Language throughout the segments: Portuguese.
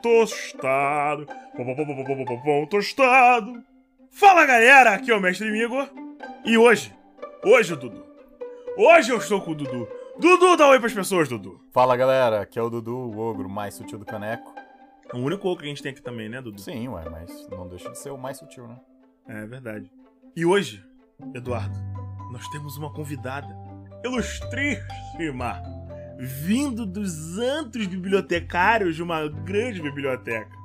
Tostado. Tostado. Fala galera, aqui é o Mestre Igor. E hoje, hoje, Dudu. Hoje eu estou com o Dudu. Dudu, dá um oi pras pessoas, Dudu. Fala galera, aqui é o Dudu, o ogro mais sutil do caneco. É o único ogro que a gente tem aqui também, né, Dudu? Sim, ué, mas não deixa de ser o mais sutil, né? É verdade. E hoje, Eduardo, nós temos uma convidada ilustríssima, vindo dos antros bibliotecários de uma grande biblioteca.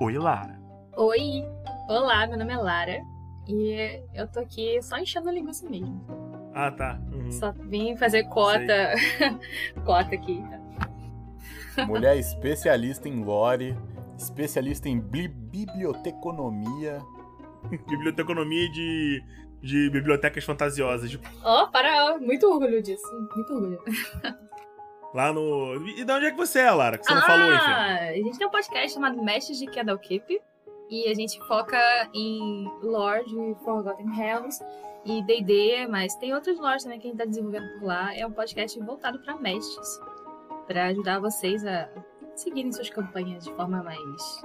Oi, Lara. Oi, olá, meu nome é Lara e eu tô aqui só enchendo a linguiça mesmo. Ah, tá. Uhum. Só vim fazer cota, cota aqui. Mulher especialista em lore, especialista em bli- biblioteconomia. Biblioteconomia de, de bibliotecas fantasiosas. de- Ó, para, muito orgulho disso, muito orgulho. lá no. E de onde é que você é, Lara? Que você não ah, falou, enfim. a gente tem um podcast chamado Mestres de Keep e a gente foca em lore de Forgotten Realms e D&D, mas tem outros lores também que a gente tá desenvolvendo por lá. É um podcast voltado para mestres, para ajudar vocês a seguirem suas campanhas de forma mais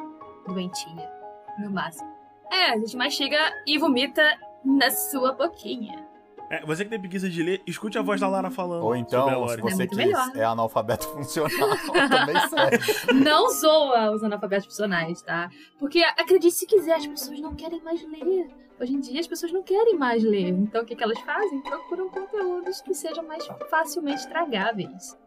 doentia, no máximo. É, a gente mastiga e vomita na sua boquinha. É, você que tem preguiça de ler, escute a voz da Lara falando. Ou sobre a então, se. É você muito que melhor. é analfabeto funcional, também serve. Não zoa os analfabetos funcionais, tá? Porque acredite se quiser, as pessoas não querem mais ler. Hoje em dia as pessoas não querem mais ler. Então o que, que elas fazem? Procuram conteúdos que sejam mais facilmente tragáveis.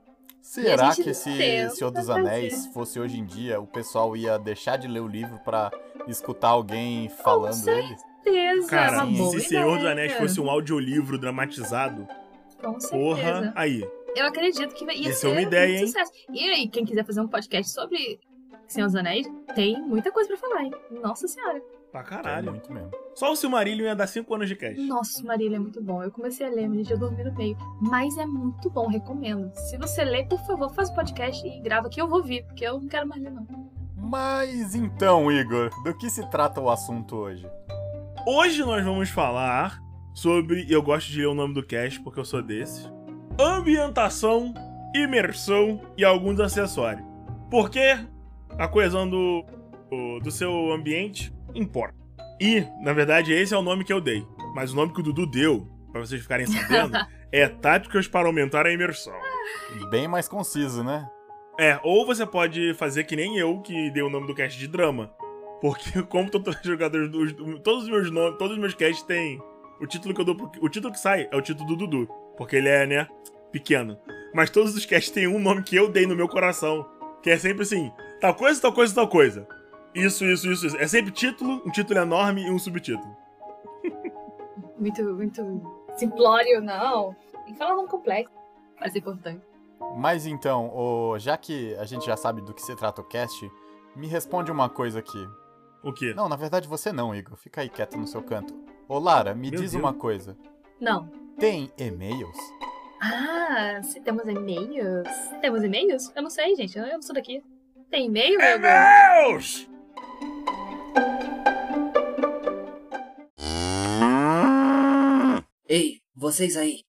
Será que se Senhor dos fazer. Anéis fosse hoje em dia, o pessoal ia deixar de ler o livro pra escutar alguém falando certeza. ele? É Cara, uma boa se Senhor dos ideia. Anéis fosse um audiolivro dramatizado, Com certeza. porra, aí. Eu acredito que ia Isso é ser uma ideia, hein? sucesso. E aí, quem quiser fazer um podcast sobre Senhor dos Anéis, tem muita coisa pra falar, hein? Nossa senhora. Pra É caralho. muito mesmo. Só o Silmarillion ia dar 5 anos de cast. Nossa, Marília é muito bom. Eu comecei a ler, mas eu dormi no meio. Mas é muito bom, recomendo. Se você ler, por favor, faz o podcast e grava que eu vou vir, porque eu não quero mais ler, não. Mas então, Igor, do que se trata o assunto hoje? Hoje nós vamos falar sobre. Eu gosto de ler o nome do cast porque eu sou desse. Ambientação, imersão e alguns acessórios. Porque a coesão do, do seu ambiente importa. E, na verdade, esse é o nome que eu dei. Mas o nome que o Dudu deu, pra vocês ficarem sabendo, é Táticas para aumentar a imersão. Bem mais conciso, né? É, ou você pode fazer que nem eu, que dei o nome do cast de drama. Porque, como todos os jogadores dos. Todos os meus nomes, todos os meus casts têm. O título que eu dou pro, O título que sai é o título do Dudu. Porque ele é, né, pequeno. Mas todos os casts têm um nome que eu dei no meu coração. Que é sempre assim: tal coisa, tal coisa, tal coisa. Isso, isso, isso, isso. É sempre título, um título enorme e um subtítulo. Muito, muito simplório, não. Tem que falar um nome complexo. Mas é importante. Mas então, já que a gente já sabe do que se trata o cast, me responde uma coisa aqui. O quê? Não, na verdade você não, Igor. Fica aí quieto no seu canto. Ô, Lara, me Meu diz Deus. uma coisa. Não. Tem e-mails? Ah, se temos e-mails? Temos e-mails? Eu não sei, gente. Eu não sou daqui. Tem e-mail, Igor? meus! Ei, vocês aí.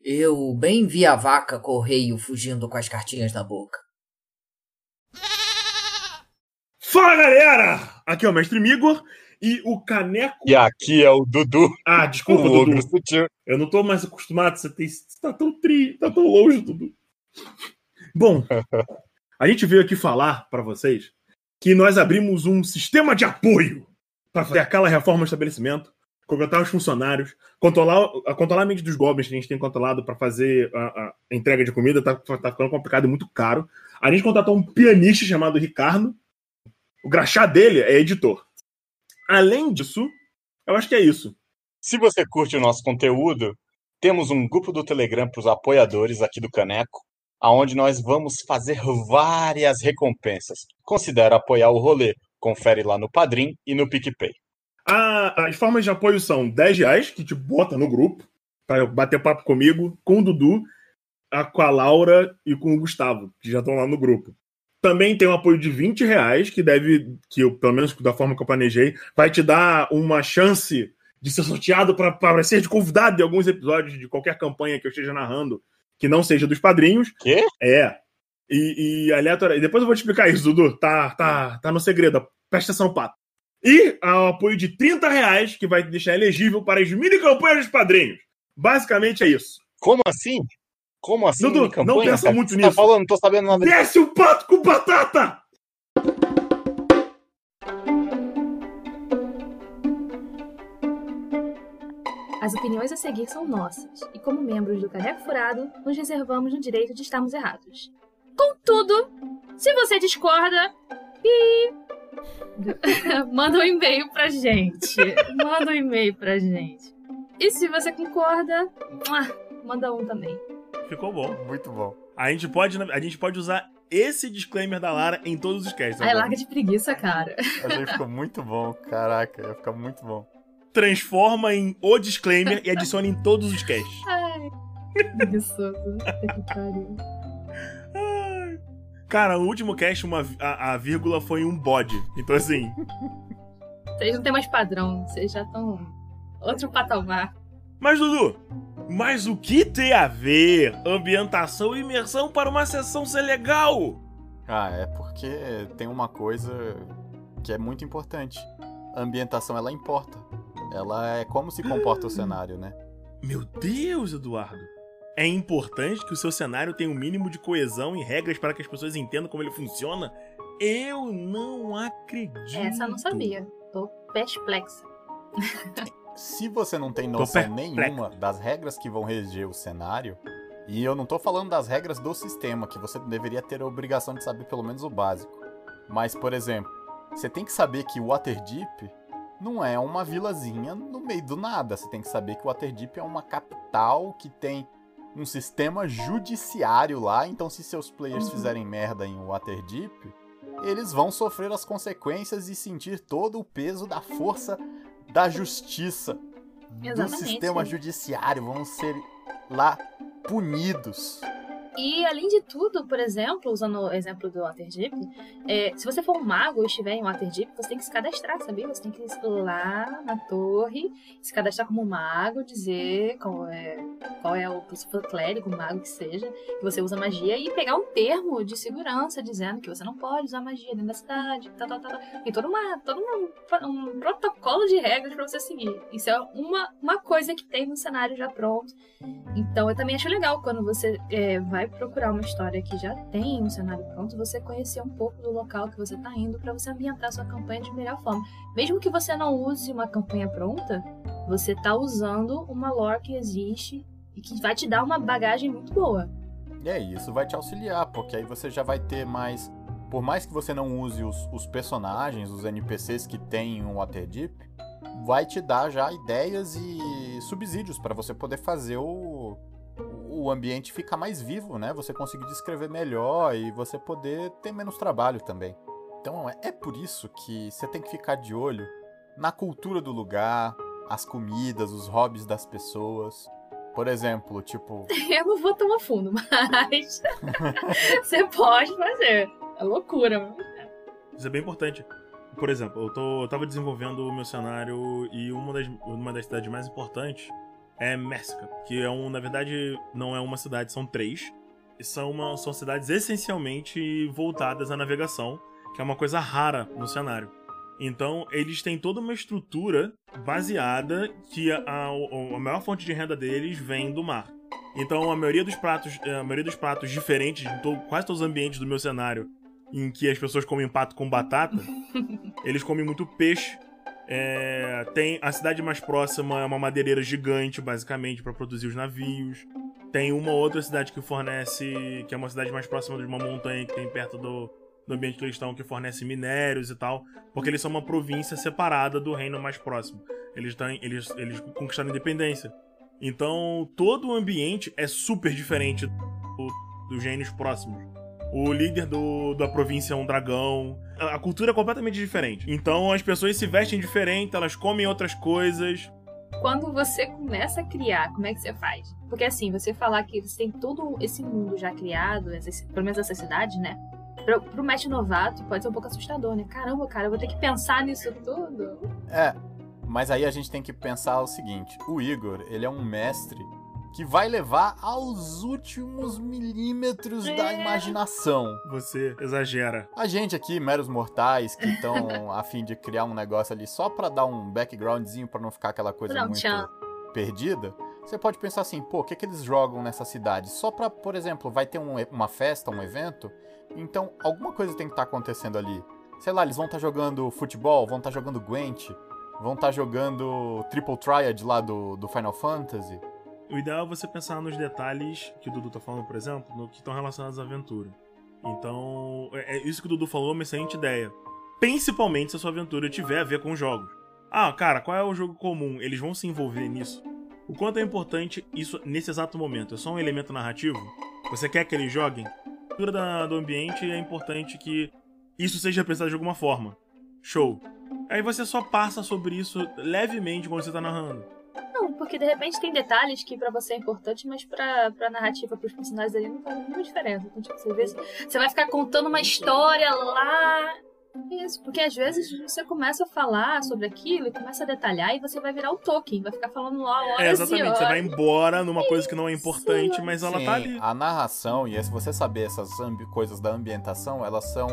Eu bem vi a vaca correio fugindo com as cartinhas na boca. Fala galera! Aqui é o Mestre Migor e o Caneco. E aqui é o Dudu, Ah, o desculpa, Dudu. ogro sutil. Eu não tô mais acostumado, você, tem, você tá tão tri, tá tão longe, Dudu. Bom, a gente veio aqui falar pra vocês que nós abrimos um sistema de apoio para fazer aquela reforma do estabelecimento, contratar os funcionários, controlar, a- controlar a mente dos goblins que a gente tem controlado pra fazer a, a entrega de comida, tá, tá ficando complicado e muito caro. A gente contratou um pianista chamado Ricardo. O graxá dele é editor. Além disso, eu acho que é isso. Se você curte o nosso conteúdo, temos um grupo do Telegram para os apoiadores aqui do Caneco, aonde nós vamos fazer várias recompensas. Considere apoiar o rolê. Confere lá no Padrim e no PicPay. Ah, as formas de apoio são 10 reais, que te bota no grupo, para bater papo comigo, com o Dudu, com a Laura e com o Gustavo, que já estão lá no grupo. Também tem um apoio de 20 reais, que deve, que eu, pelo menos da forma que eu planejei, vai te dar uma chance de ser sorteado para ser de convidado de alguns episódios de qualquer campanha que eu esteja narrando, que não seja dos padrinhos. Quê? É. E, e aleatório. E depois eu vou te explicar isso, Dudu. Tá, tá, tá no segredo. Presta atenção, pato. E o apoio de 30 reais, que vai te deixar elegível para as mini campanhas dos padrinhos. Basicamente é isso. Como assim? Como assim? Dudu, campanha, não pensa cara? muito Você nisso. Tá falando, não tô sabendo nada. Desce o pato com batata! As opiniões a seguir são nossas, e como membros do Caneco Furado, nos reservamos no direito de estarmos errados. Contudo, se você discorda, pi... manda um e-mail pra gente. Manda um e-mail pra gente. E se você concorda, mua, manda um também. Ficou bom. Muito bom. A gente pode, a gente pode usar esse disclaimer da Lara em todos os casts. Ai, agora. larga de preguiça, cara. Achei ficou muito bom. Caraca, ia ficar muito bom. Transforma em o disclaimer e adiciona em todos os casts. Ai, preguiçoso. Que pariu. Cara, o último cast, uma, a, a vírgula foi um bode. Então, assim, Vocês não têm mais padrão, vocês já estão outro patamar. Mas, Dudu, mas o que tem a ver ambientação e imersão para uma sessão ser legal? Ah, é porque tem uma coisa que é muito importante. A ambientação, ela importa. Ela é como se comporta o cenário, né? Meu Deus, Eduardo. É importante que o seu cenário tenha um mínimo de coesão e regras para que as pessoas entendam como ele funciona? Eu não acredito. Essa eu não sabia. Tô perplexa. Se você não tem noção nenhuma das regras que vão reger o cenário, e eu não tô falando das regras do sistema, que você deveria ter a obrigação de saber pelo menos o básico. Mas, por exemplo, você tem que saber que Waterdeep não é uma vilazinha no meio do nada. Você tem que saber que Waterdeep é uma capital que tem um sistema judiciário lá, então se seus players Uhum. fizerem merda em Waterdeep, eles vão sofrer as consequências e sentir todo o peso da força da justiça do Exatamente. sistema judiciário, vão ser lá punidos. E além de tudo, por exemplo, usando o exemplo do Waterdeep, é, se você for um mago e estiver em Waterdeep, você tem que se cadastrar, sabia? Você tem que ir lá na torre, se cadastrar como mago, dizer qual é, qual é o se for clérigo, mago que seja, que você usa magia e pegar um termo de segurança dizendo que você não pode usar magia dentro da cidade, tal, tal, tal. Tem todo, uma, todo uma, um protocolo de regras pra você seguir. Isso é uma, uma coisa que tem no cenário já pronto. Então eu também acho legal quando você é, vai procurar uma história que já tem um cenário pronto, você conhecer um pouco do local que você tá indo para você ambientar sua campanha de melhor forma. Mesmo que você não use uma campanha pronta, você tá usando uma lore que existe e que vai te dar uma bagagem muito boa. E é isso vai te auxiliar, porque aí você já vai ter mais. Por mais que você não use os, os personagens, os NPCs que tem em Waterdeep, vai te dar já ideias e subsídios para você poder fazer o, o ambiente ficar mais vivo, né? Você conseguir descrever melhor e você poder ter menos trabalho também. Então é, é por isso que você tem que ficar de olho na cultura do lugar, as comidas, os hobbies das pessoas. Por exemplo, tipo, Eu não vou tão a fundo, mas você pode fazer. É loucura. Isso é bem importante. Por exemplo, eu, tô, eu tava desenvolvendo o meu cenário e uma das, uma das cidades mais importantes é Mersica, que é um, na verdade, não é uma cidade, são três. E são, uma, são cidades essencialmente voltadas à navegação, que é uma coisa rara no cenário. Então, eles têm toda uma estrutura baseada que a, a, a maior fonte de renda deles vem do mar. Então, a maioria dos pratos, a maioria dos pratos diferentes, em to- quase todos os ambientes do meu cenário, em que as pessoas comem pato com batata, eles comem muito peixe. É, tem a cidade mais próxima é uma madeireira gigante, basicamente, para produzir os navios. Tem uma outra cidade que fornece, que é uma cidade mais próxima de uma montanha que tem perto do, do ambiente que eles estão, que fornece minérios e tal, porque eles são uma província separada do reino mais próximo. Eles, tão, eles, eles conquistaram independência. Então, todo o ambiente é super diferente do, dos reinos próximos. O líder do, da província é um dragão. A, a cultura é completamente diferente. Então, as pessoas se vestem diferente, elas comem outras coisas quando você começa a criar, como é que você faz? Porque assim, você falar que você tem todo esse mundo já criado, pelo menos essa cidade, né? Pro, pro mestre novato pode ser um pouco assustador, né? Caramba, cara, eu vou ter que pensar nisso tudo. É, mas aí a gente tem que pensar o seguinte: o Igor, ele é um mestre que vai levar aos últimos milímetros é. da imaginação. Você exagera. A gente aqui, meros mortais, que estão a fim de criar um negócio ali só para dar um backgroundzinho para não ficar aquela coisa não, muito tchau. perdida. Você pode pensar assim, pô, o que, que eles jogam nessa cidade? Só pra, por exemplo, vai ter um, uma festa, um evento, então alguma coisa tem que estar tá acontecendo ali. Sei lá, eles vão estar tá jogando futebol, vão estar tá jogando Gwent, vão estar tá jogando Triple Triad lá do, do Final Fantasy. O ideal é você pensar nos detalhes que o Dudu tá falando, por exemplo, no que estão relacionados à aventura. Então, é, é isso que o Dudu falou, uma excelente ideia. Principalmente se a sua aventura tiver a ver com jogos. Ah, cara, qual é o jogo comum? Eles vão se envolver nisso? O quanto é importante isso nesse exato momento? É só um elemento narrativo? Você quer que eles joguem? A cultura do ambiente é importante que isso seja representado de alguma forma. Show. Aí você só passa sobre isso levemente quando você tá narrando. Não, porque de repente tem detalhes que para você é importante, mas pra, pra narrativa, pros personagens ali não faz nenhuma diferença. Então, tipo, você, vê, você vai ficar contando uma história lá isso, porque às vezes você começa a falar sobre aquilo e começa a detalhar e você vai virar o Tolkien, vai ficar falando lá horas É, exatamente, você vai embora numa coisa que não é importante, mas ela Sim, tá ali. A narração, e se você saber essas coisas da ambientação, elas são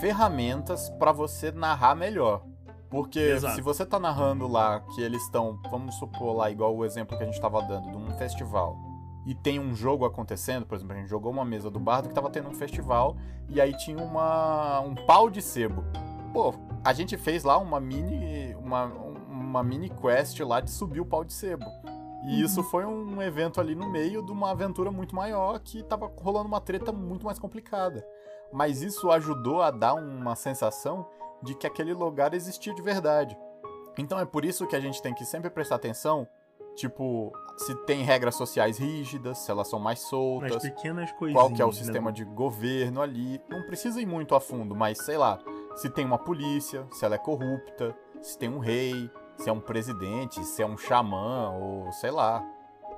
ferramentas para você narrar melhor. Porque Exato. se você tá narrando lá que eles estão, vamos supor lá, igual o exemplo que a gente tava dando, de um festival e tem um jogo acontecendo, por exemplo, a gente jogou uma mesa do bardo que tava tendo um festival e aí tinha uma, um pau de sebo. Pô, a gente fez lá uma mini uma, uma mini quest lá de subir o pau de sebo. E uhum. isso foi um evento ali no meio de uma aventura muito maior que tava rolando uma treta muito mais complicada. Mas isso ajudou a dar uma sensação de que aquele lugar existia de verdade. Então é por isso que a gente tem que sempre prestar atenção Tipo, se tem regras sociais rígidas, se elas são mais soltas. Qual que é o sistema né? de governo ali. Não precisa ir muito a fundo, mas sei lá. Se tem uma polícia, se ela é corrupta, se tem um rei, se é um presidente, se é um xamã, ou sei lá.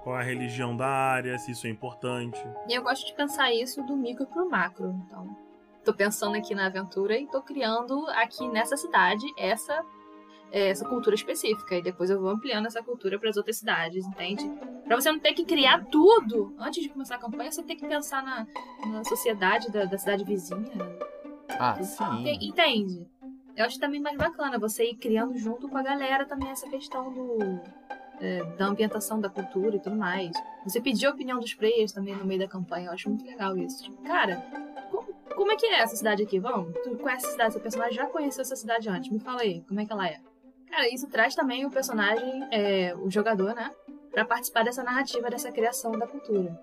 Qual é a religião da área, se isso é importante. E eu gosto de pensar isso do micro pro macro, então. Tô pensando aqui na aventura e tô criando aqui nessa cidade essa é, essa cultura específica. E depois eu vou ampliando essa cultura para as outras cidades, entende? Para você não ter que criar tudo antes de começar a campanha, você tem que pensar na, na sociedade da, da cidade vizinha. Ah, sim. Entende? Eu acho também mais bacana você ir criando junto com a galera também essa questão do. É, da ambientação da cultura e tudo mais. Você pedir a opinião dos players também no meio da campanha, eu acho muito legal isso. Tipo, cara, como, é que é essa cidade aqui? Vamos? Tu conhece a cidade, seu personagem já conheceu essa cidade antes. Me fala aí, como é que ela é? Cara, isso traz também o personagem, é, o jogador, né? Pra participar dessa narrativa, dessa criação da cultura.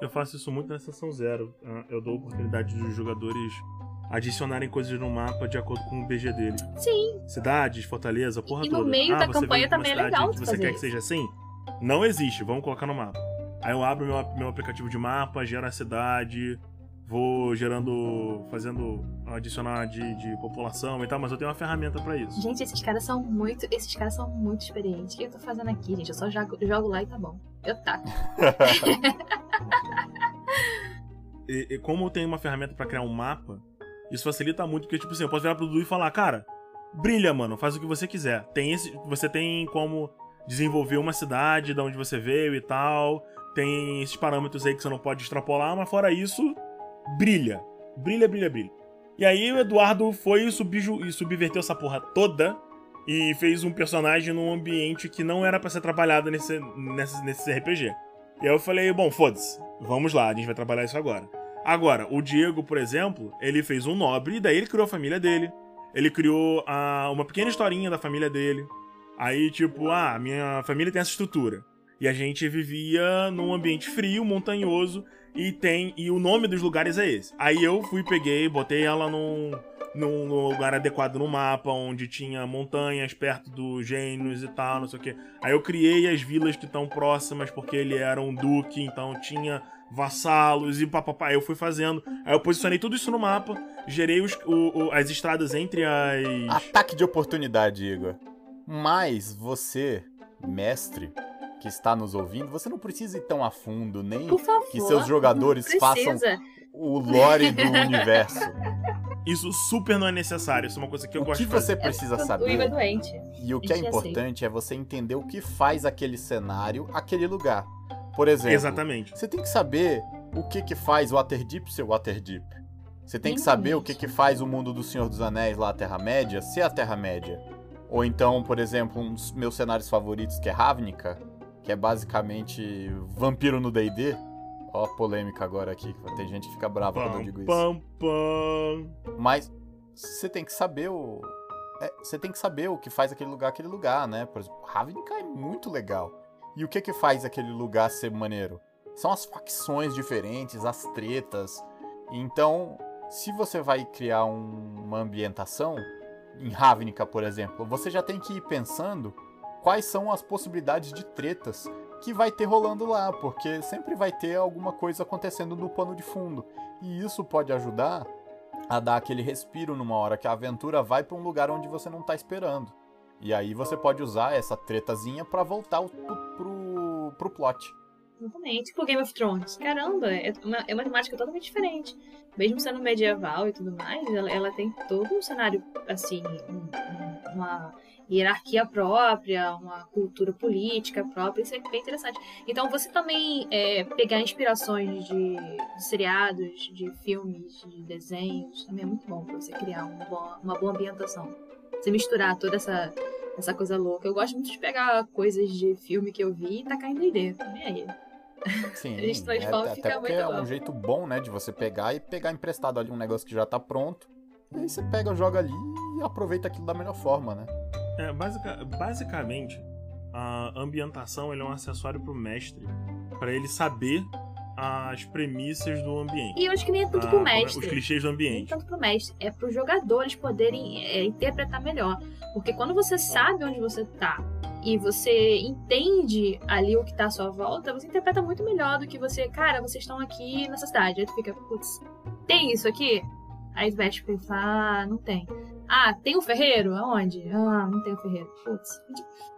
Eu faço isso muito na sessão zero. Ah, eu dou oportunidade dos jogadores adicionarem coisas no mapa de acordo com o BG dele. Sim. Cidades, fortaleza, porra e toda. no meio ah, da campanha também é legal. Você quer isso. que seja assim? Não existe, vamos colocar no mapa. Aí eu abro meu, meu aplicativo de mapa, gero a cidade, vou gerando, fazendo adicionar de, de população e tal, mas eu tenho uma ferramenta para isso. Gente, esses caras são muito, esses caras são muito experientes. O que eu tô fazendo aqui, gente? Eu só jogo, jogo lá e tá bom. Eu taco. e, e, como eu tenho uma ferramenta para criar um mapa, isso facilita muito, porque tipo assim, eu posso virar pro Dudu e falar, cara, brilha, mano, faz o que você quiser. Tem esse, você tem como desenvolver uma cidade de onde você veio e tal. Tem esses parâmetros aí que você não pode extrapolar, mas fora isso, brilha. Brilha, brilha, brilha. E aí o Eduardo foi e, e subverteu essa porra toda e fez um personagem num ambiente que não era para ser trabalhado nesse, nesse, nesse RPG. E aí eu falei, bom, foda-se, vamos lá, a gente vai trabalhar isso agora. Agora, o Diego, por exemplo, ele fez um nobre, e daí ele criou a família dele. Ele criou a, uma pequena historinha da família dele. Aí, tipo, ah, minha família tem essa estrutura. E a gente vivia num ambiente frio, montanhoso, e tem. E o nome dos lugares é esse. Aí eu fui, peguei, botei ela num, num lugar adequado no mapa, onde tinha montanhas perto dos gênios e tal, não sei o que. Aí eu criei as vilas que estão próximas, porque ele era um duque, então tinha vassalos e papapá. Eu fui fazendo. Aí eu posicionei tudo isso no mapa, gerei os, o, o, as estradas entre as. Ataque de oportunidade, Igor. Mas você, mestre, que está nos ouvindo, você não precisa ir tão a fundo, nem favor, que seus jogadores façam o lore do universo. Isso super não é necessário. Isso é uma coisa que eu o gosto que de fazer. você precisa O é saber doente. e o que é Gente, importante é você entender o que faz aquele cenário, aquele lugar. Por exemplo, Exatamente. você tem que saber o que que faz o Waterdeep ser Waterdeep. Você tem que saber o que que faz o mundo do Senhor dos Anéis lá, a Terra-média, ser a Terra-média. Ou então, por exemplo, um dos meus cenários favoritos, que é Ravnica, que é basicamente vampiro no D&D. Ó a polêmica agora aqui, tem gente que fica brava quando eu digo isso. pam, pam. Mas você tem que saber o. é, você tem que saber o que faz aquele lugar aquele lugar, né? Por exemplo, Ravnica é muito legal. E o que que faz aquele lugar ser maneiro? São as facções diferentes, as tretas. Então, se você vai criar um- uma ambientação, em Ravnica, por exemplo, você já tem que ir pensando quais são as possibilidades de tretas que vai ter rolando lá, porque sempre vai ter alguma coisa acontecendo no pano de fundo. E isso pode ajudar a dar aquele respiro numa hora que a aventura vai pra um lugar onde você não tá esperando. E aí você pode usar essa tretazinha pra voltar o- pro, pro, plot. Exatamente. Tipo Game of Thrones. Caramba, é uma, é uma temática totalmente diferente. Mesmo sendo medieval e tudo mais, ela, ela tem todo um cenário, assim, um- um- uma hierarquia própria, uma cultura política própria. Isso é bem interessante. Então, você também é, pegar inspirações de, de seriados, de filmes, de desenhos, também é muito bom pra você criar uma boa, uma boa ambientação. Você misturar toda essa, essa coisa louca. Eu gosto muito de pegar coisas de filme que eu vi e tacar em D&D. Também aí. Sim, A gente transforma é, fica até porque muito é um jeito bom, né, de você pegar e pegar emprestado ali um negócio que já tá pronto. E aí você pega, joga ali e aproveita aquilo da melhor forma, né? É, basica- basicamente, a ambientação ele é um acessório pro mestre, pra ele saber as premissas do ambiente. E eu acho que nem é tanto Ah, pro é- mestre. Os clichês do Nem ambiente. tanto pro mestre. É pros jogadores poderem é, interpretar melhor. Porque quando você sabe onde você tá e você entende ali o que tá à sua volta, você interpreta muito melhor do que você, cara, vocês estão aqui nessa cidade. Aí tu fica, putz, tem isso aqui? Aí tu e fala, ah, não tem. Ah, tem o ferreiro? Aonde? Ah, não tem o ferreiro. Putz.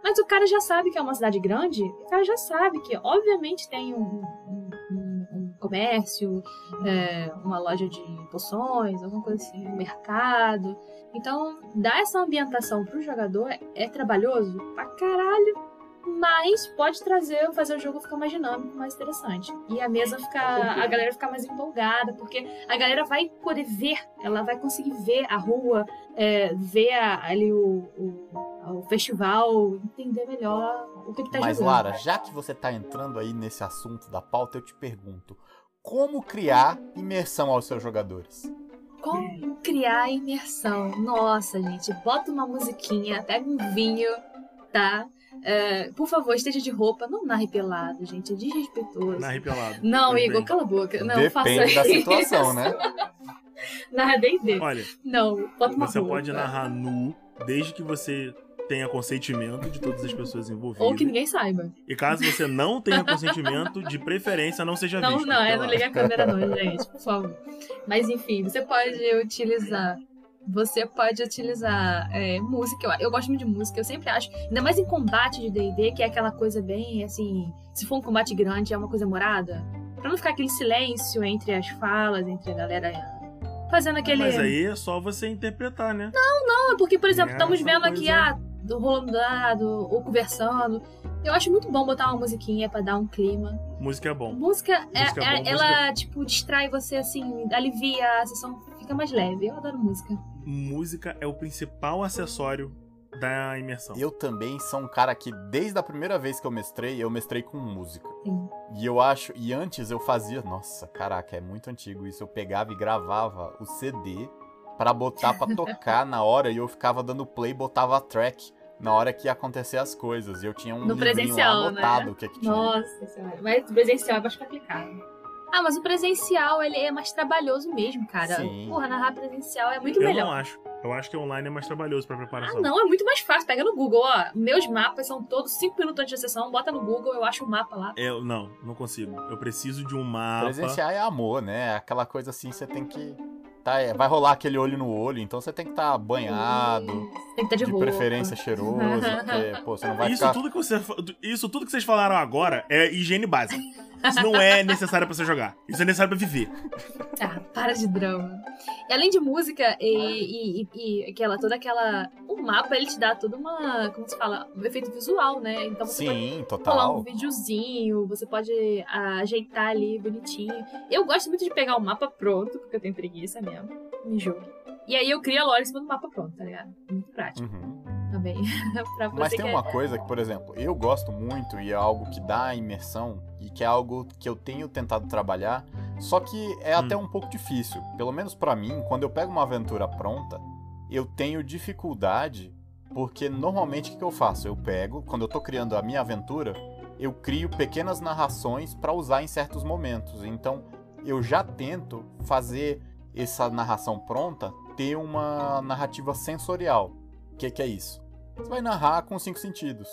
Mas o cara já sabe que é uma cidade grande, o cara já sabe que, obviamente, tem um, um- um- um comércio, é, uma loja de poções, alguma coisa assim, um mercado. Então, dar essa ambientação pro jogador é, é trabalhoso pra caralho, mas pode trazer, fazer o jogo ficar mais dinâmico, mais interessante. E a mesa ficar, a galera ficar mais empolgada, porque a galera vai poder ver, ela vai conseguir ver a rua, é, ver a- ali o, o, o festival, entender melhor o que, que tá Mas, jogando. Lara, já que você tá entrando aí nesse assunto da pauta, eu te pergunto: como criar imersão aos seus jogadores? Como criar imersão? Nossa, gente, bota uma musiquinha, pega um vinho, tá? É, por favor, esteja de roupa, não narre pelado, gente, é desrespeitoso. Na pelado. Não, Pois Igor, cala a boca. Não, faça Depende da isso. situação, né? Narra D&D. Olha, Não, bota uma você roupa. pode narrar nu, desde que você tenha consentimento de todas as pessoas envolvidas. Ou que ninguém saiba. E caso você não tenha consentimento, de preferência não seja Não, visto. não, é, pela- não liga a câmera não, gente, por favor. Mas enfim, você pode utilizar. Você pode utilizar é, música. Eu, eu gosto muito de música, eu sempre acho. Ainda mais em combate de DD, que é aquela coisa bem assim. Se for um combate grande, é uma coisa morada. Pra não ficar aquele silêncio entre as falas, entre a galera fazendo aquele. Mas aí é só você interpretar, né? Não, porque, por exemplo, É estamos vendo aqui, coisa- ah, do rolando dado, ou conversando. Eu acho muito bom botar uma musiquinha pra dar um clima. Música é bom. Música, é- Música é- bom, ela, tipo, distrai você, assim, alivia a sessão, fica mais leve. Eu adoro música. Música é o principal acessório da imersão. Eu também sou um cara que, desde a primeira vez que eu mestrei, eu mestrei com música. Sim. E eu acho. E antes eu fazia. Nossa, caraca, é muito antigo isso. Eu pegava e gravava o CD pra botar pra tocar na hora e eu ficava dando play, botava a track na hora que ia acontecer as coisas. E eu tinha um No livrinho presencial, lá né? anotado o que, que tinha. Nossa senhora. Mas o presencial é mais complicado. Ah, mas o presencial, ele é mais trabalhoso mesmo, cara. Sim. Porra, narrar presencial é muito Eu melhor. não acho. Eu acho que online é mais trabalhoso pra Ah, preparação. não, é muito mais fácil. Pega no Google, ó. Meus mapas são todos 5 minutos antes da sessão. Bota no Google, eu acho o mapa lá. Eu, não, não consigo. Eu preciso de um mapa. Presencial é amor, né? Aquela coisa assim, você tem que. Tá, é, vai rolar aquele olho no olho, então você tem que estar banhado, Tem que estar de, de roupa. preferência cheiroso, porque, pô, você não vai Isso ficar. tudo, que você, isso tudo que vocês falaram agora é higiene básica. Isso não é necessário pra você jogar. Isso é necessário pra viver. Ah, para de drama. E além de música e, e, e- e aquela, toda aquela. O mapa, ele te dá toda uma. Como se fala? Um efeito visual, né? Então você pode Sim, colar um total. videozinho, você pode ah, ajeitar ali bonitinho. Eu gosto muito de pegar o mapa pronto, porque eu tenho preguiça mesmo. Me jogo. E aí eu crio a lore em cima do mapa pronto, tá ligado? Muito prático Uhum. também. pra Mas tem que é- uma coisa que, por exemplo, eu gosto muito e é algo que dá imersão que é algo que eu tenho tentado trabalhar, só que é até um pouco difícil. Pelo menos pra mim, quando eu pego uma aventura pronta, eu tenho dificuldade porque normalmente o que eu faço? Eu pego, quando eu tô criando a minha aventura, eu crio pequenas narrações pra usar em certos momentos. Então, eu já tento fazer essa narração pronta ter uma narrativa sensorial. O que, que é isso? Você vai narrar com cinco sentidos.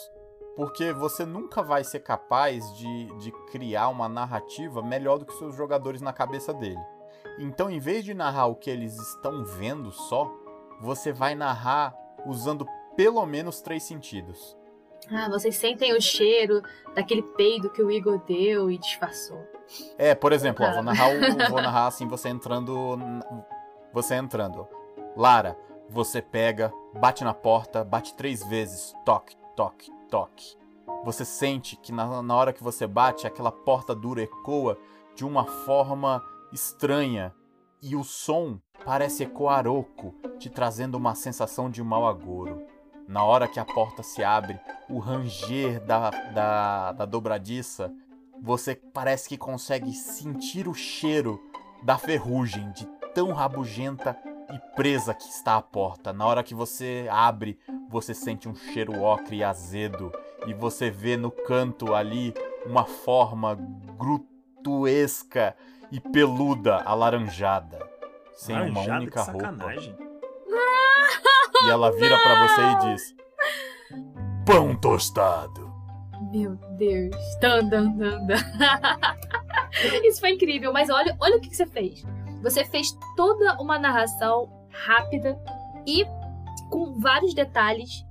Porque você nunca vai ser capaz de, de criar uma narrativa melhor do que seus jogadores na cabeça dele. Então, em vez de narrar o que eles estão vendo só, você vai narrar usando pelo menos três sentidos. Ah, vocês sentem o cheiro daquele peido que o Igor deu e disfarçou. É, por exemplo, ó, Tá. vou narrar o- vou narrar assim você entrando você entrando. Lara, você pega, bate na porta, bate três vezes, toque, toque, toque. Você sente que na, na hora que você bate, aquela porta dura ecoa de uma forma estranha e o som parece ecoar oco, te trazendo uma sensação de mau agouro. Na hora que a porta se abre, o ranger da, da, da dobradiça você parece que consegue sentir o cheiro da ferrugem, de tão rabugenta e presa que está a porta. Na hora que você abre, você sente um cheiro ocre e azedo, e você vê no canto ali uma forma grutuesca e peluda alaranjada, sem uma única que roupa. E ela vira pra você e diz: Pão tostado. Meu Deus. Isso foi incrível, mas olha, olha o que você fez. Você fez toda uma narração rápida e com vários detalhes,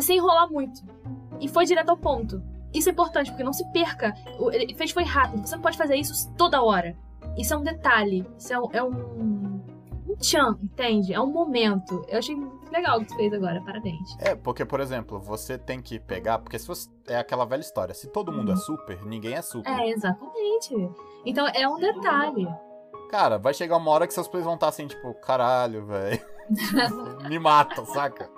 sem enrolar muito. E foi direto ao ponto. Isso é importante, porque não se perca. Ele fez foi rápido. Você não pode fazer isso toda hora. Isso é um detalhe. Isso é um. É um, um tchan, entende? É um momento. Eu achei muito legal o que você fez agora. Parabéns. É, porque, por exemplo, você tem que pegar. Porque se você. É aquela velha história. Se todo mundo é super, ninguém é super. É, exatamente. Então é um detalhe. Cara, vai chegar uma hora que seus plays vão estar assim, tipo, caralho, velho. Me mata, saca?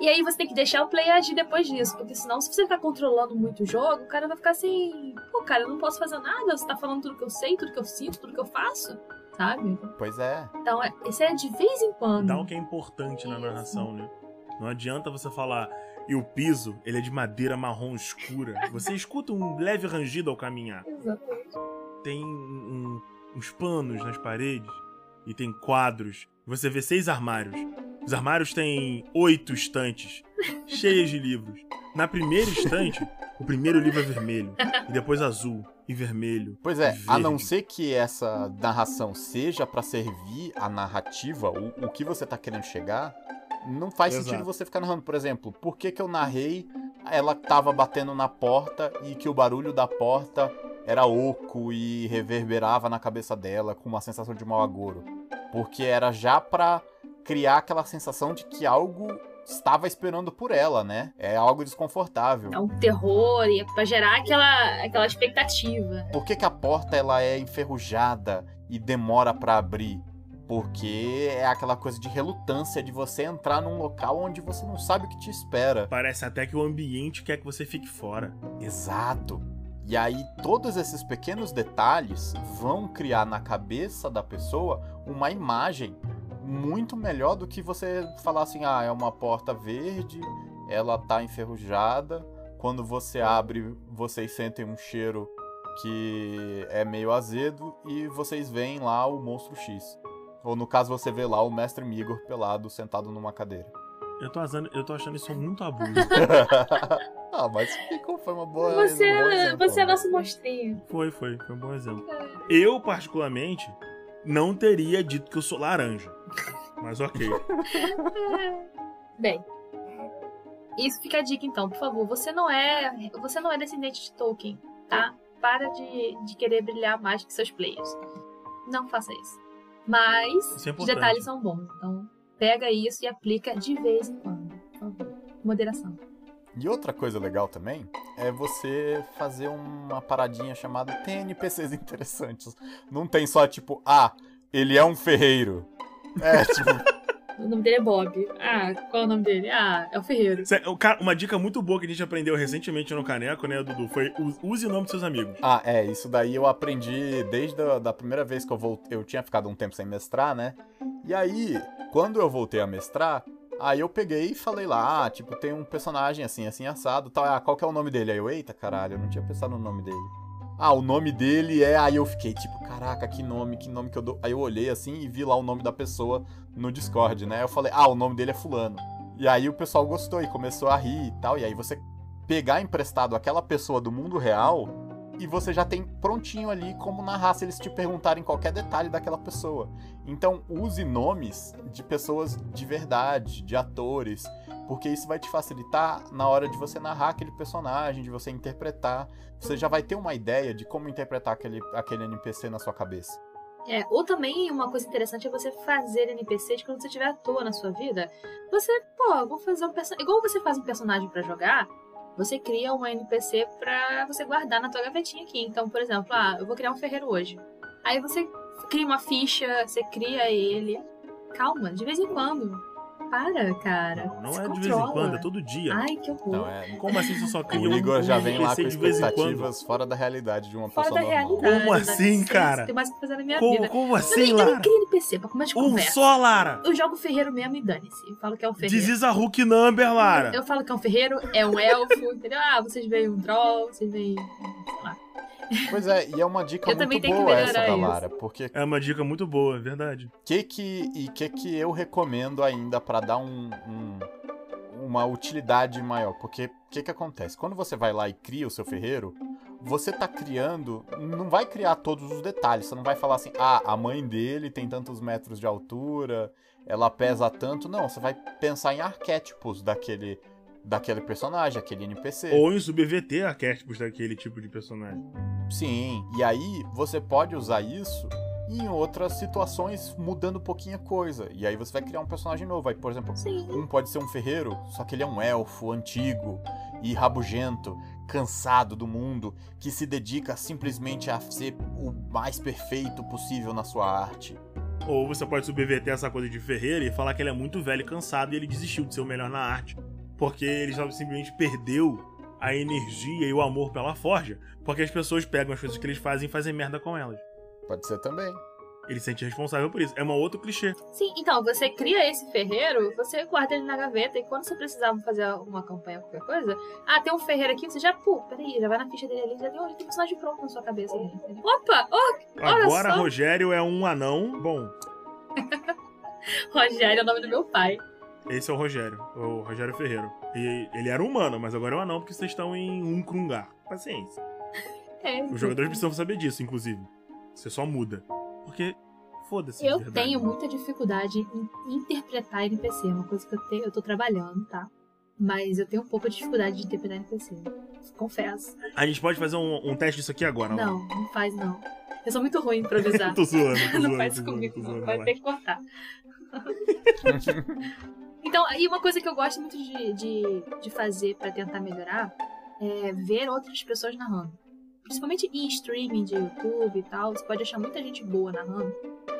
E aí você tem que deixar o player agir depois disso, porque senão, se você ficar controlando muito o jogo, o cara vai ficar assim, pô, cara, eu não posso fazer nada, você tá falando tudo que eu sei, tudo que eu sinto, tudo que eu faço, sabe? Pois é. Então, é, isso é de vez em quando. Dá o que é importante na narração, né? Não adianta você falar. E o piso, ele é de madeira marrom escura. Você escuta um leve rangido ao caminhar. Exatamente. Tem um- uns panos nas paredes e tem quadros. Você vê seis armários. Os armários têm oito estantes, cheias de livros. Na primeira estante, o primeiro livro é vermelho, e depois azul, e vermelho. Pois é, a não ser que essa narração seja pra servir a narrativa, o, o que você tá querendo chegar, não faz Exato. sentido você ficar narrando. Por exemplo, por que, que eu narrei ela tava batendo na porta e que o barulho da porta era oco e reverberava na cabeça dela com uma sensação de mau agouro? Porque era já pra criar aquela sensação de que algo estava esperando por ela, né? É algo desconfortável. É um terror, e é pra gerar aquela, aquela expectativa. Por que, que a porta ela é enferrujada e demora pra abrir? Porque é aquela coisa de relutância de você entrar num local onde você não sabe o que te espera. Parece até que o ambiente quer que você fique fora. Exato. E aí todos esses pequenos detalhes vão criar na cabeça da pessoa uma imagem muito melhor do que você falar assim, ah, é uma porta verde, ela tá enferrujada. Quando você abre, vocês sentem um cheiro que é meio azedo e vocês veem lá o monstro X. Ou no caso você vê lá o mestre Migor pelado sentado numa cadeira. Eu tô, achando, eu tô achando isso muito abuso. ah, mas ficou, foi uma boa. Você, um é, exemplo, você é né? nosso monstrinho. foi, foi. Foi um bom exemplo. Eu, particularmente, não teria dito que eu sou laranja. Mas ok. Bem. Isso fica a dica então, por favor. Você não é. Você não é descendente de Tolkien, tá? Para de, de querer brilhar mais que seus players. Não faça isso. Mas é os detalhes são bons. Então, pega isso e aplica de vez em quando. Por favor. Moderação. E outra coisa legal também é você fazer uma paradinha chamada tem NPCs interessantes. Não tem só tipo, ah, ele é um ferreiro. É, tipo, O nome dele é Bob. Ah, qual é o nome dele? Ah, é o Ferreiro. Cê- o cara- Uma dica muito boa que a gente aprendeu recentemente no Caneco, né, Dudu? Foi use o nome dos seus amigos. Ah, é, isso daí eu aprendi desde a da primeira vez que eu voltei. Eu tinha ficado um tempo sem mestrar, né? E aí, quando eu voltei a mestrar, aí eu peguei e falei lá, ah, tipo, tem um personagem assim, assim, assado, tal. Ah, qual que é o nome dele? Aí eu, eita, caralho, eu não tinha pensado no nome dele. Ah, o nome dele é. Aí eu fiquei tipo, caraca, que nome, que nome que eu dou. Aí eu olhei assim e vi lá o nome da pessoa no Discord, né? Eu falei, ah, o nome dele é Fulano. E aí o pessoal gostou e começou a rir e tal. E aí você pegar emprestado aquela pessoa do mundo real e você já tem prontinho ali como narrar se eles te perguntarem qualquer detalhe daquela pessoa. Então use nomes de pessoas de verdade, de atores, porque isso vai te facilitar na hora de você narrar aquele personagem, de você interpretar. Você já vai ter uma ideia de como interpretar aquele, aquele NPC na sua cabeça. É, ou também uma coisa interessante é você fazer NPCs quando você estiver à toa na sua vida. Você, pô, vou fazer um personagem. Igual você faz um personagem pra jogar, você cria uma NPC pra você guardar na tua gavetinha aqui. Então, por exemplo, ah, eu vou criar um ferreiro hoje. Aí você cria uma ficha, você cria ele. Calma, de vez em quando. Para, cara. Não, não é de vez em quando, é todo dia. Ai, que horror. Não, é, Como assim você só cria o Igor já vem lá com expectativas fora da realidade de uma Fora pessoa da normal. realidade. Como dá assim, cara? Tem mais o que fazer na minha Como, vida. como Eu assim, nem, eu nem Lara? crio NPC pra começar de Um conversa. só, Lara! Eu jogo ferreiro mesmo e dane-se. Eu falo que é um ferreiro. This is a Hulk number, Lara! Eu falo que é um ferreiro, é um elfo, entendeu? Ah, vocês veem um troll, vocês veem. sei lá. Pois é, e é uma dica muito boa essa da isso. Lara, porque É uma dica muito boa, é verdade. que que e que que eu recomendo ainda pra dar um, um- uma utilidade maior, porque o que que acontece? Quando você vai lá e cria o seu ferreiro, você tá criando, não vai criar todos os detalhes, você não vai falar assim: "Ah, a mãe dele tem tantos metros de altura, ela pesa tanto". Não, você vai pensar em arquétipos daquele daquele personagem, aquele NPC. Ou em subverter arquétipos daquele tipo de personagem. Sim, e aí você pode usar isso em outras situações, mudando um pouquinho a coisa. E aí você vai criar um personagem novo. Aí, por exemplo, Sim. um pode ser um ferreiro, só que ele é um elfo antigo e rabugento, cansado do mundo, que se dedica simplesmente a ser o mais perfeito possível na sua arte. Ou você pode subverter essa coisa de Ferreira e falar que ele é muito velho e cansado e ele desistiu de ser o melhor na arte. Porque ele só simplesmente perdeu a energia e o amor pela forja. Porque as pessoas pegam as coisas que eles fazem e fazem merda com elas. Pode ser também. Ele se sente responsável por isso. É um outro clichê. Sim, então, você cria esse ferreiro, você guarda ele na gaveta e quando você precisar fazer uma campanha, qualquer coisa, ah, tem um ferreiro aqui, você já, pô, peraí, já vai na ficha dele ali, já tem, já tem um personagem pronto na sua cabeça ali. entendeu? Opa! Oh, Olha Agora só. Rogério é um anão. Bom, Rogério é o nome do meu pai. Esse é o Rogério. O Rogério Ferreiro. E ele era humano, mas agora é um anão porque vocês estão em um crungar. Paciência. É. Os jogadores precisam saber disso, inclusive. Você só muda. Porque, foda-se. Eu verdade. tenho muita dificuldade em interpretar NPC, é uma coisa que eu, tenho, eu tô trabalhando, tá? Mas eu tenho um pouco de dificuldade de interpretar NPC. Confesso. A gente pode fazer um, um teste disso aqui agora, lá. Não, não faz não. Eu sou muito ruim em improvisar. tô zoando, tô zoando. não faz zoando, comigo, tô não. zoando, Vai ter que cortar. Então, e uma coisa que eu gosto muito de, de, de fazer pra tentar melhorar é ver outras pessoas narrando. Principalmente em streaming de YouTube e tal, você pode achar muita gente boa narrando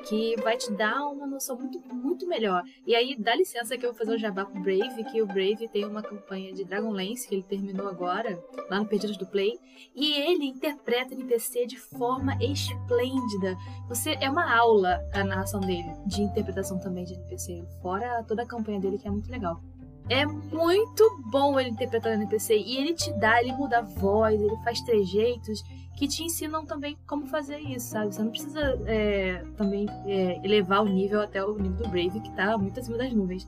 que vai te dar uma noção muito, muito melhor. E aí, dá licença que eu vou fazer um jabá com o Brave, que o Brave tem uma campanha de Dragonlance que ele terminou agora, lá no Perdidos do Play, e ele interpreta NPC de forma esplêndida. Você é uma aula a narração dele de interpretação também de NPC, fora toda a campanha dele que é muito legal. É muito bom ele interpretar o NPC. E ele te dá, ele muda a voz, ele faz trejeitos que te ensinam também como fazer isso, sabe? Você não precisa é, também é, elevar o nível até o nível do Brave, que tá muito acima das nuvens.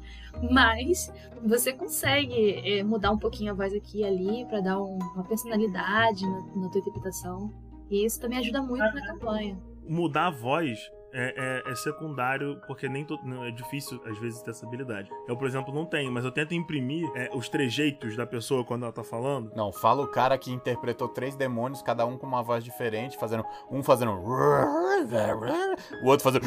Mas você consegue é, mudar um pouquinho a voz aqui e ali para dar um, uma personalidade na, na tua interpretação. E isso também ajuda muito na campanha. Mudar a voz é, é, é, secundário, porque nem to... não, é difícil às vezes ter essa habilidade. Eu, por exemplo, não tenho, mas eu tento imprimir é, os trejeitos da pessoa quando ela tá falando. Não, fala o cara que interpretou três demônios, cada um com uma voz diferente, fazendo. Um fazendo. O outro fazendo.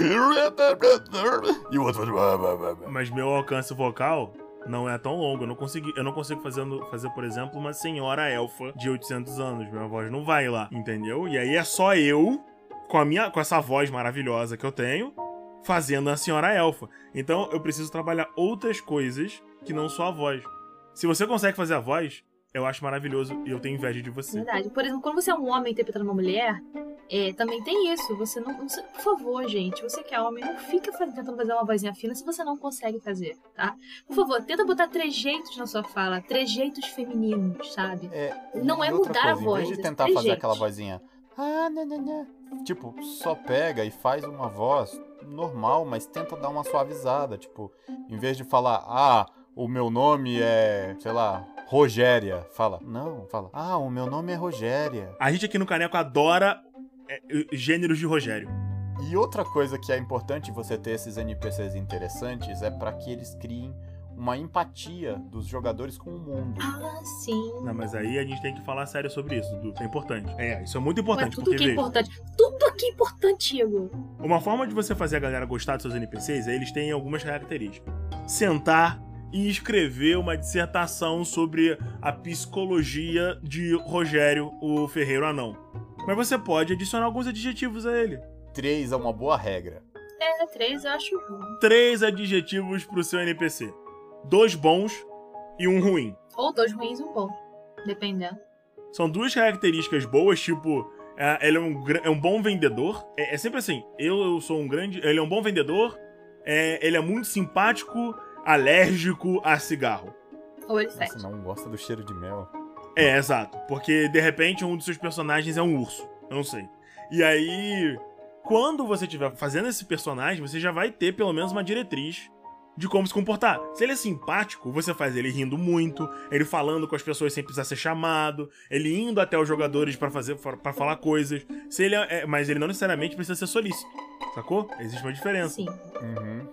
E o outro fazendo. Mas meu alcance vocal não é tão longo. Eu não, consegui, eu não consigo fazer, fazer, por exemplo, uma senhora elfa de 800 anos. Minha voz não vai lá, entendeu? E aí é só eu com a minha com essa voz maravilhosa que eu tenho, fazendo a senhora elfa. Então eu preciso trabalhar outras coisas que não só a voz. Se você consegue fazer a voz, eu acho maravilhoso e eu tenho inveja de você. Verdade. Por exemplo, quando você é um homem interpretando uma mulher, é, também tem isso. Você não. Você, por favor, gente, você que é homem, não fica tentando fazer uma vozinha fina se você não consegue fazer, tá? Por favor, tenta botar trejeitos na sua fala, trejeitos femininos, sabe? É, não é mudar coisa, a voz. Em vez de é tentar fazer aquela vozinha. Ah, né, né, né. Tipo, só pega e faz uma voz normal, mas tenta dar uma suavizada. Tipo, em vez de falar, ah, o meu nome é, sei lá, Rogéria. Fala, não, fala, ah, o meu nome é Rogéria. A gente aqui no Caneco adora é, gêneros de Rogério. E outra coisa que é importante você ter esses NPCs interessantes é para que eles criem uma empatia dos jogadores com o mundo. Ah, sim. Não, mas aí a gente tem que falar sério sobre isso, Dudu. Isso é importante. É, isso é muito Ué, importante. tudo porque, que é veja, importante. Tudo que é importante, Igor. Uma forma de você fazer a galera gostar dos seus NPCs é eles têm algumas características. Sentar e escrever uma dissertação sobre a psicologia de Rogério, o Ferreiro Anão. Mas você pode adicionar alguns adjetivos a ele. Três é uma boa regra. É, três eu acho bom. Três adjetivos pro seu NPC. Dois bons e um ruim. Ou dois ruins e um bom. Dependendo. São duas características boas, tipo, é, ele é um, é um bom vendedor. É, é sempre assim, eu, eu sou um grande. Ele é um bom vendedor, é, ele é muito simpático, alérgico a cigarro. Ou ele Nossa, não gosta do cheiro de mel. É, exato. Porque de repente um dos seus personagens é um urso. Eu não sei. E aí, quando você estiver fazendo esse personagem, você já vai ter pelo menos uma diretriz de como se comportar. Se ele é simpático, você faz ele rindo muito, ele falando com as pessoas sem precisar ser chamado, ele indo até os jogadores pra fazer para falar coisas. Se ele é, é- mas ele não necessariamente precisa ser solícito. Sacou? Existe uma diferença. Sim. Uhum.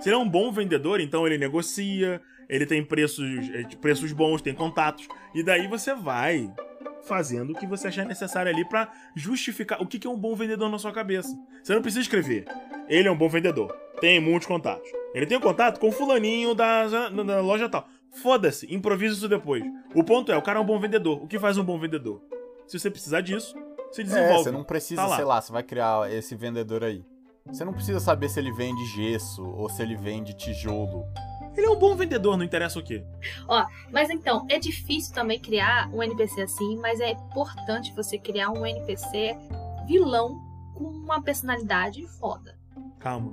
Se ele é um bom vendedor, então ele negocia, ele tem preços, eh, preços bons, tem contatos, e daí você vai fazendo o que você achar necessário ali pra justificar o que que é um bom vendedor na sua cabeça. Você não precisa escrever. Ele é um bom vendedor, tem muitos contatos. Ele tem um contato com o fulaninho da, da loja tal. Foda-se, improvisa isso depois. O ponto é, o cara é um bom vendedor. O que faz um bom vendedor? Se você precisar disso, se É, desenvolve. você não precisa, Tá lá. sei lá, você vai criar esse vendedor aí. Você não precisa saber se ele vende gesso ou se ele vende tijolo. Ele é um bom vendedor, não interessa o quê. Mas então, é difícil também criar um NPC assim, mas é importante você criar um NPC vilão com uma personalidade foda. Calma.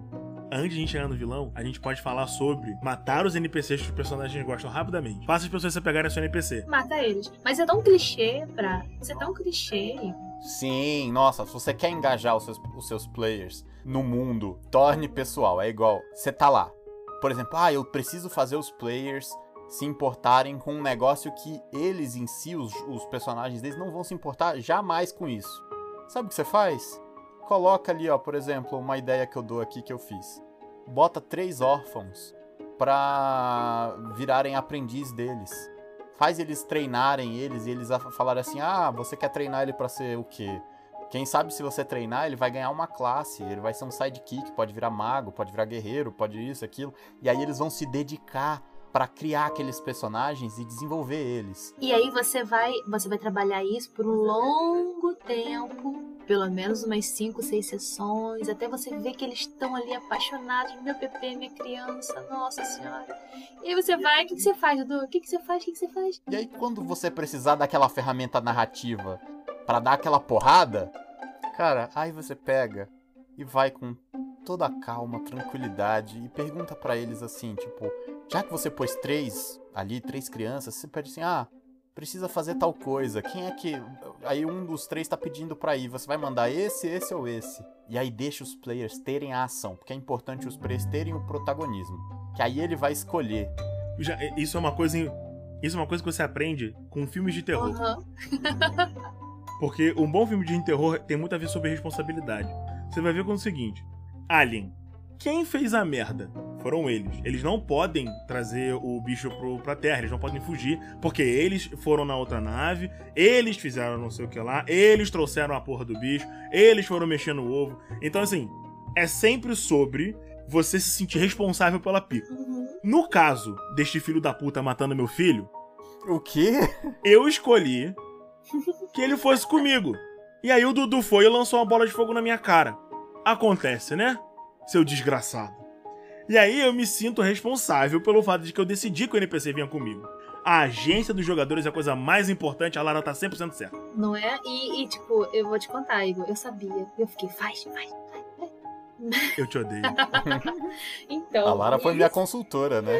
Antes de a gente chegar no vilão, a gente pode falar sobre matar os NPCs que os personagens gostam rapidamente. Faça as pessoas se pegarem a seu NPC. Mata eles. Mas é tão clichê pra. Isso é tão clichê. Sim, nossa, se você quer engajar os seus, os seus players no mundo, torne pessoal. É igual, você tá lá. Por exemplo, ah, eu preciso fazer os players se importarem com um negócio que eles em si, os, os personagens deles, não vão se importar jamais com isso. Sabe o que você faz? Coloca ali, ó, por exemplo, uma ideia que eu dou aqui que eu fiz. Bota três órfãos pra virarem aprendiz deles. Faz eles treinarem eles e eles falarem assim: "Ah, você quer treinar ele pra ser o quê?" Quem sabe se você treinar, ele vai ganhar uma classe, ele vai ser um sidekick, pode virar mago, pode virar guerreiro, pode isso, aquilo. E aí eles vão se dedicar pra criar aqueles personagens e desenvolver eles. E aí você vai, você vai trabalhar isso por um longo tempo, pelo menos umas 5, 6 sessões, até você ver que eles estão ali apaixonados, meu PP, minha criança, nossa senhora. E aí você vai, o que, que você faz, Dudu? O que, que você faz? O que, que você faz? E aí quando você precisar daquela ferramenta narrativa pra dar aquela porrada, cara, aí você pega e vai com toda a calma, tranquilidade e pergunta pra eles assim, tipo, já que você pôs três ali três crianças, você pede assim: "Ah, precisa fazer tal coisa. Quem é que aí um dos três tá pedindo para ir, você vai mandar esse, esse ou esse?" E aí deixa os players terem a ação, porque é importante os players terem o protagonismo, que aí ele vai escolher. Já, isso é uma coisa isso é uma coisa que você aprende com filmes de terror. Uhum. Porque um bom filme de terror tem muito a ver sobre responsabilidade. Você vai ver com o seguinte: Alien. Quem fez a merda? Foram eles. Eles não podem trazer o bicho pro, pra terra, eles não podem fugir, porque eles foram na outra nave, eles fizeram não sei o que lá, eles trouxeram a porra do bicho, eles foram mexer no ovo. Então, assim, é sempre sobre você se sentir responsável pela pica. Uhum. No caso deste filho da puta matando meu filho, O quê? eu escolhi que ele fosse comigo. E aí o Dudu foi e lançou uma bola de fogo na minha cara. Acontece, né? Seu desgraçado. E aí eu me sinto responsável pelo fato de que eu decidi que o NPC vinha comigo. A agência dos jogadores é a coisa mais importante, a Lara tá 100% certa. Não é? E, e, tipo, eu vou te contar, Igor. Eu sabia. Eu fiquei, faz, faz, faz. Eu te odeio. Então. A Lara foi minha consultora, né?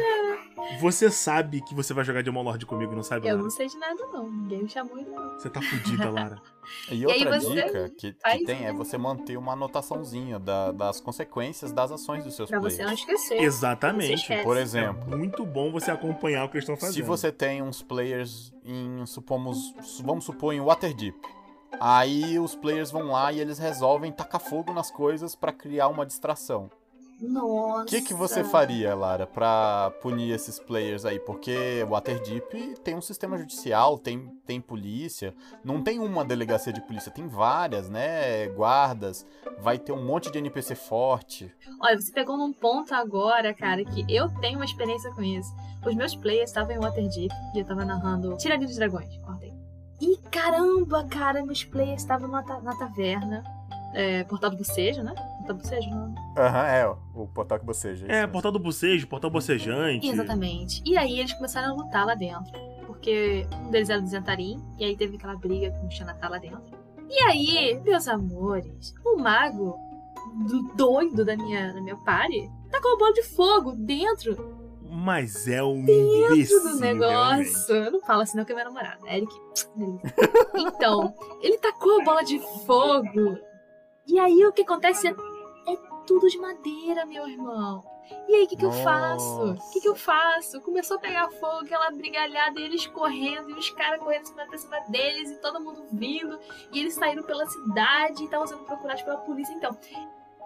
Você sabe que você vai jogar de Lord comigo, não sabe, Eu Lara? não sei de nada, não. Ninguém me chamou não. Você tá fudida, Lara. E outra dica que, que tem é você manter uma anotaçãozinha da- das consequências das ações dos seus Pra você não players. esquecer. Exatamente. esquece. Por É exemplo, muito bom você acompanhar o que eles estão fazendo. se você tem uns players em, supomos, vamos supor, em Waterdeep. Aí os players vão lá e eles resolvem tacar fogo nas coisas pra criar uma distração. Nossa. O que, que você faria, Lara, pra punir esses players aí? Porque Waterdeep tem um sistema judicial, tem, tem polícia, não tem uma delegacia de polícia, tem várias, né? Guardas, vai ter um monte de NPC forte. Olha, você pegou num ponto agora, cara, que eu tenho uma experiência com isso. Os meus players estavam em Waterdeep e eu tava narrando Tiraria dos Dragões. Cortei. E caramba, cara, meus players estavam na, ta- na taverna. É, Portal do Bocejo, né? Portal do Bocejo, não? Aham, é, o portal que você já. É, portal do bocejo, portal bocejante. Exatamente. E aí eles começaram a lutar lá dentro. Porque um deles era do Zentarim, e aí teve aquela briga com o Xanatar lá dentro. E aí, meus amores, o mago do doido da minha, da minha party tacou a bola de fogo dentro Mas é um dentro imbecil, do realmente. negócio. Não fala assim, não, que é meu namorado. Eric. Então, ele tacou a bola de fogo. E aí o que acontece é, é tudo de madeira, meu irmão. E aí, o que, que eu faço? O que, que eu faço? Começou a pegar fogo, aquela brigalhada, e eles correndo, e os caras correndo em cima, pra cima deles, e todo mundo vindo, e eles saíram pela cidade e estavam sendo procurados pela polícia. Então,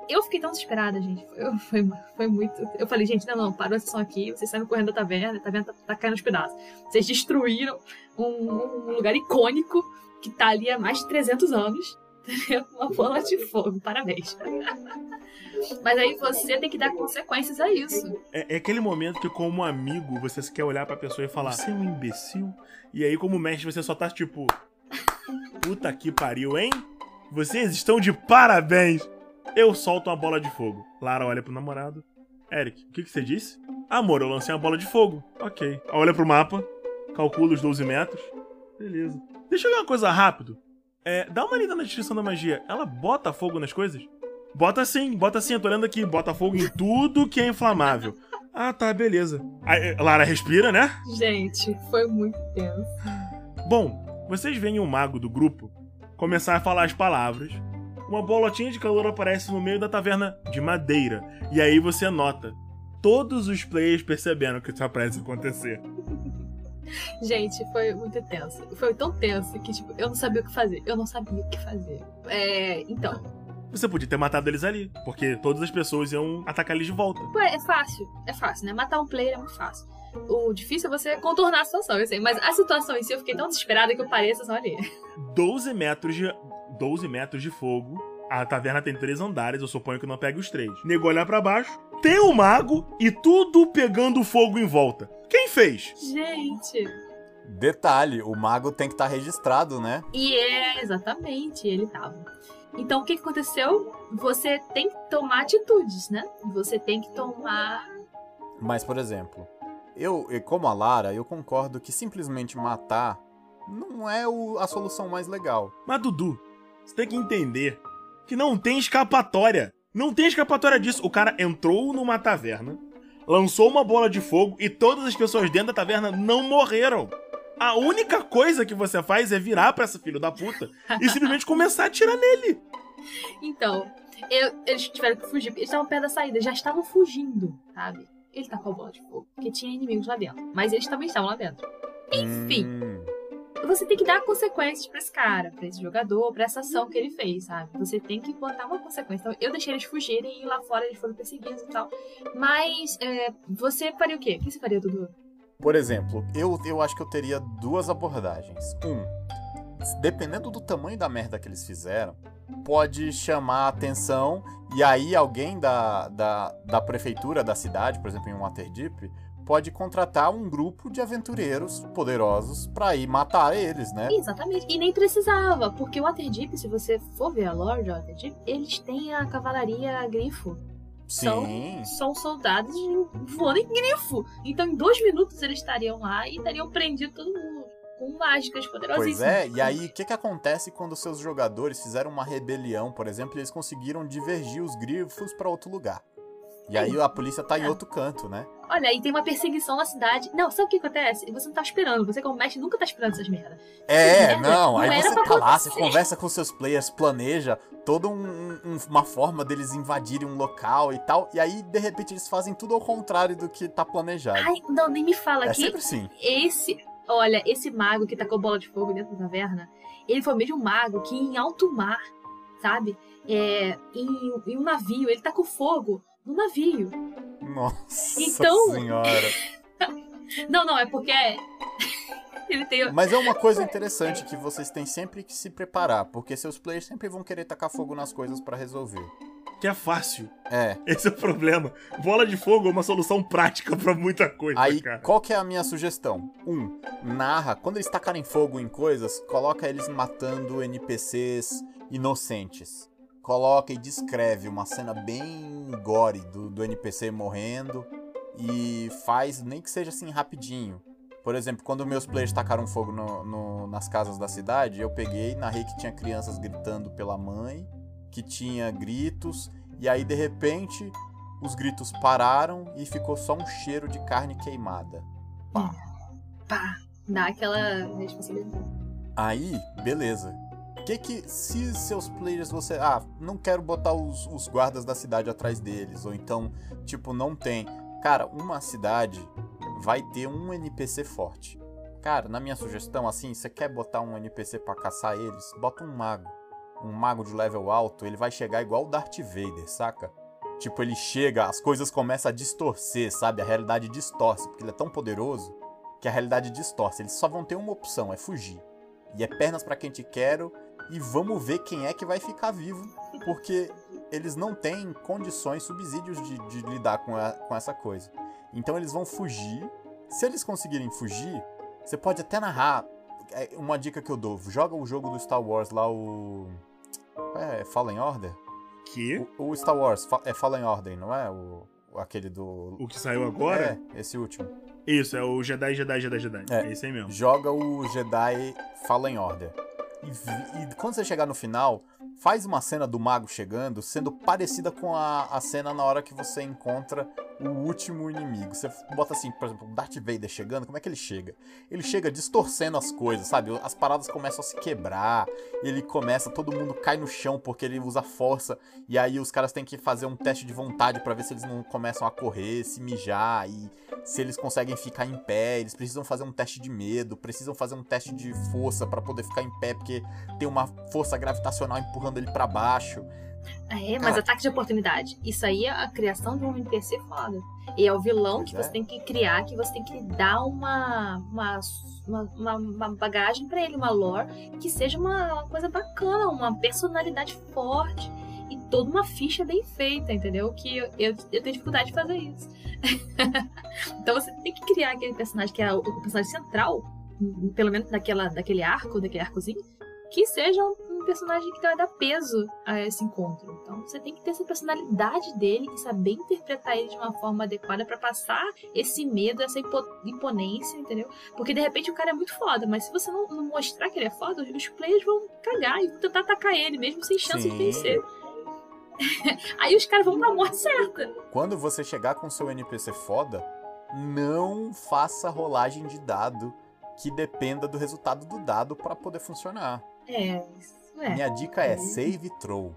eu fiquei tão desesperada, gente. Foi, foi, foi muito. Eu falei, gente, não, não, parou a sessão aqui, vocês saíram correndo da taverna, a taverna tá, tá caindo aos pedaços. Vocês destruíram um, um lugar icônico que tá ali há mais de 300 anos. Uma bola de fogo, parabéns. Mas aí você tem que dar consequências a isso. É, é aquele momento que, como amigo, você quer olhar pra pessoa e falar: Você é um imbecil? E aí, como mestre, você só tá tipo: Puta que pariu, hein? Vocês estão de parabéns! Eu solto uma bola de fogo. Lara olha pro namorado. Eric, o que, que você disse? Amor, eu lancei uma bola de fogo. Ok. Olha pro mapa, calcula os 12 metros. Beleza. Deixa eu ver uma coisa rápido. É, dá uma lida na descrição da magia. Ela bota fogo nas coisas? Bota sim, bota sim, eu tô olhando aqui. Bota fogo em tudo que é inflamável. Ah, tá, beleza. Aí, Lara respira, né? Gente, foi muito tenso. Bom, vocês veem o mago do grupo começar a falar as palavras. Uma bolotinha de calor aparece no meio da taverna de madeira. E aí você nota todos os players percebendo que isso tá prestes a acontecer. Gente, foi muito tenso. Foi tão tenso que, tipo, eu não sabia o que fazer. Eu não sabia o que fazer. É, então. Você podia ter matado eles ali, porque todas as pessoas iam atacar eles de volta. Pô, é fácil. É fácil, né? Matar um player é muito fácil. O difícil é você contornar a situação, eu sei. Mas a situação em si, eu fiquei tão desesperada que eu parei essa só ali. 12 metros de 12 metros de fogo. A taverna tem três andares, eu suponho que não pegue os três. Nego olhar pra baixo, tem um mago e tudo pegando fogo em volta. Quem fez? Gente. Detalhe, o mago tem que estar registrado, né? E é exatamente, ele tava. Então o que, que aconteceu? Você tem que tomar atitudes, né? Você tem que tomar. Mas, por exemplo, eu, e como a Lara, eu concordo que simplesmente matar não é o- a solução mais legal. Mas Dudu, você tem que entender que não tem escapatória. Não tem escapatória disso. O cara entrou numa taverna, lançou uma bola de fogo e todas as pessoas dentro da taverna não morreram. A única coisa que você faz é virar pra essa filha da puta e simplesmente começar a atirar nele. Então, eu- eles tiveram que fugir, porque eles estavam perto da saída, já estavam fugindo, sabe? Ele tacou a bola de fogo, porque tinha inimigos lá dentro. Mas eles também estavam lá dentro. Enfim. Hum, Você tem que dar consequências pra esse cara, pra esse jogador, pra essa ação que ele fez, sabe? Você tem que botar uma consequência. Então, eu deixei eles fugirem e lá fora eles foram perseguidos e tal. Mas, é, você faria o quê? O que você faria, Dudu? Por exemplo, eu, eu acho que eu teria duas abordagens. Um, dependendo do tamanho da merda que eles fizeram, pode chamar a atenção e aí alguém da, da, da prefeitura da cidade, por exemplo, em um Waterdeep, pode contratar um grupo de aventureiros poderosos pra ir matar eles, né? Exatamente. E nem precisava, porque o Waterdeep, se você for ver a lore do Waterdeep, eles têm a cavalaria grifo. Sim. São, são soldados voando em grifo. Então, em dois minutos, eles estariam lá e estariam prendido todo mundo. Com mágicas poderosíssimas. Pois é, e aí o que, que acontece quando seus jogadores fizeram uma rebelião, por exemplo, e eles conseguiram divergir os grifos pra outro lugar? E aí a polícia tá em outro canto, né? Olha, aí tem uma perseguição na cidade. Não, sabe o que acontece? Você não tá esperando. Você, como mestre, nunca tá esperando essas merda. É, merda não, não aí você tá lá, você conversa com seus players, planeja toda um- um- uma forma deles invadirem um local e tal, e aí de repente eles fazem tudo ao contrário do que tá planejado. Ai, não, nem me fala é que sempre assim. esse. Olha, esse mago que tacou bola de fogo dentro da taverna, ele foi o mesmo mago que em alto mar, sabe? É, em, em um navio, ele tacou fogo no navio. Nossa Então- senhora. Não, não, é porque. ele tem. Mas é uma coisa interessante que vocês têm sempre que se preparar, porque seus players sempre vão querer tacar fogo nas coisas pra resolver. Que é fácil. É. Esse é o problema. Bola de fogo é uma solução prática pra muita coisa, Aí, cara. qual que é a minha sugestão? Um, narra, quando eles tacarem fogo em coisas, coloca eles matando NPCs inocentes. Coloca e descreve uma cena bem gore do, do NPC morrendo e faz, nem que seja assim, rapidinho. Por exemplo, quando meus players tacaram fogo no- no- nas casas da cidade, eu peguei, narrei que tinha crianças gritando pela mãe, que tinha gritos, e aí de repente os gritos pararam e ficou só um cheiro de carne queimada. Pá. Pá, dá aquela responsabilidade. Aí, beleza. Que que se seus players você, ah, não quero botar os, os guardas da cidade atrás deles, ou então, tipo, não tem. Cara, uma cidade vai ter um NPC forte. Cara, na minha sugestão, assim, você quer botar um NPC pra caçar eles? Bota um mago. Um mago de level alto, ele vai chegar igual o Darth Vader, saca? Tipo, ele chega, as coisas começam a distorcer, sabe? A realidade distorce, porque ele é tão poderoso que a realidade distorce. Eles só vão ter uma opção, é fugir. E é pernas pra quem te quero e vamos ver quem é que vai ficar vivo, porque eles não têm condições, subsídios de, de lidar com, a- com essa coisa. Então eles vão fugir. Se eles conseguirem fugir, você pode até narrar. É uma dica que eu dou: joga o jogo do Star Wars lá, o. É, Fallen Order? Que? O, o Star Wars é Fallen Order, não é? O, aquele do. O que saiu agora? É, esse último. Isso, é o Jedi, Jedi, Jedi, Jedi. É, É. esse aí mesmo. joga o Jedi Fallen Order. E, e quando você chegar no final, faz uma cena do mago chegando, sendo parecida com a, a cena na hora que você encontra o último inimigo. Você bota assim, por exemplo, Darth Vader chegando, como é que ele chega? Ele chega distorcendo as coisas, sabe? As paradas começam a se quebrar, ele começa, todo mundo cai no chão porque ele usa força, e aí os caras têm que fazer um teste de vontade pra ver se eles não começam a correr, se mijar, e se eles conseguem ficar em pé, eles precisam fazer um teste de medo, precisam fazer um teste de força pra poder ficar em pé, porque tem uma força gravitacional empurrando ele pra baixo. É, mas Cara. ataque de oportunidade. Isso aí é a criação de um NPC foda. E é o vilão que é. você tem que criar, que você tem que dar uma, uma, uma, uma- bagagem pra ele, uma lore, que seja uma, uma coisa bacana, uma personalidade forte e toda uma ficha bem feita, entendeu? Que eu, eu, eu tenho dificuldade de fazer isso. então você tem que criar aquele personagem que é o, o personagem central, pelo menos daquela, daquele arco, daquele arcozinho, que seja um, um personagem que vai dar peso a esse encontro. Então você tem que ter essa personalidade dele e saber interpretar ele de uma forma adequada pra passar esse medo, essa impo- imponência, entendeu? Porque de repente o cara é muito foda, mas se você não, não mostrar que ele é foda, os players vão cagar e vão tentar atacar ele, mesmo sem chance de Sim. vencer. Aí os caras vão pra morte certa. Quando você chegar com seu NPC foda, não faça rolagem de dado que dependa do resultado do dado para poder funcionar. É, isso é. Minha dica é save throw.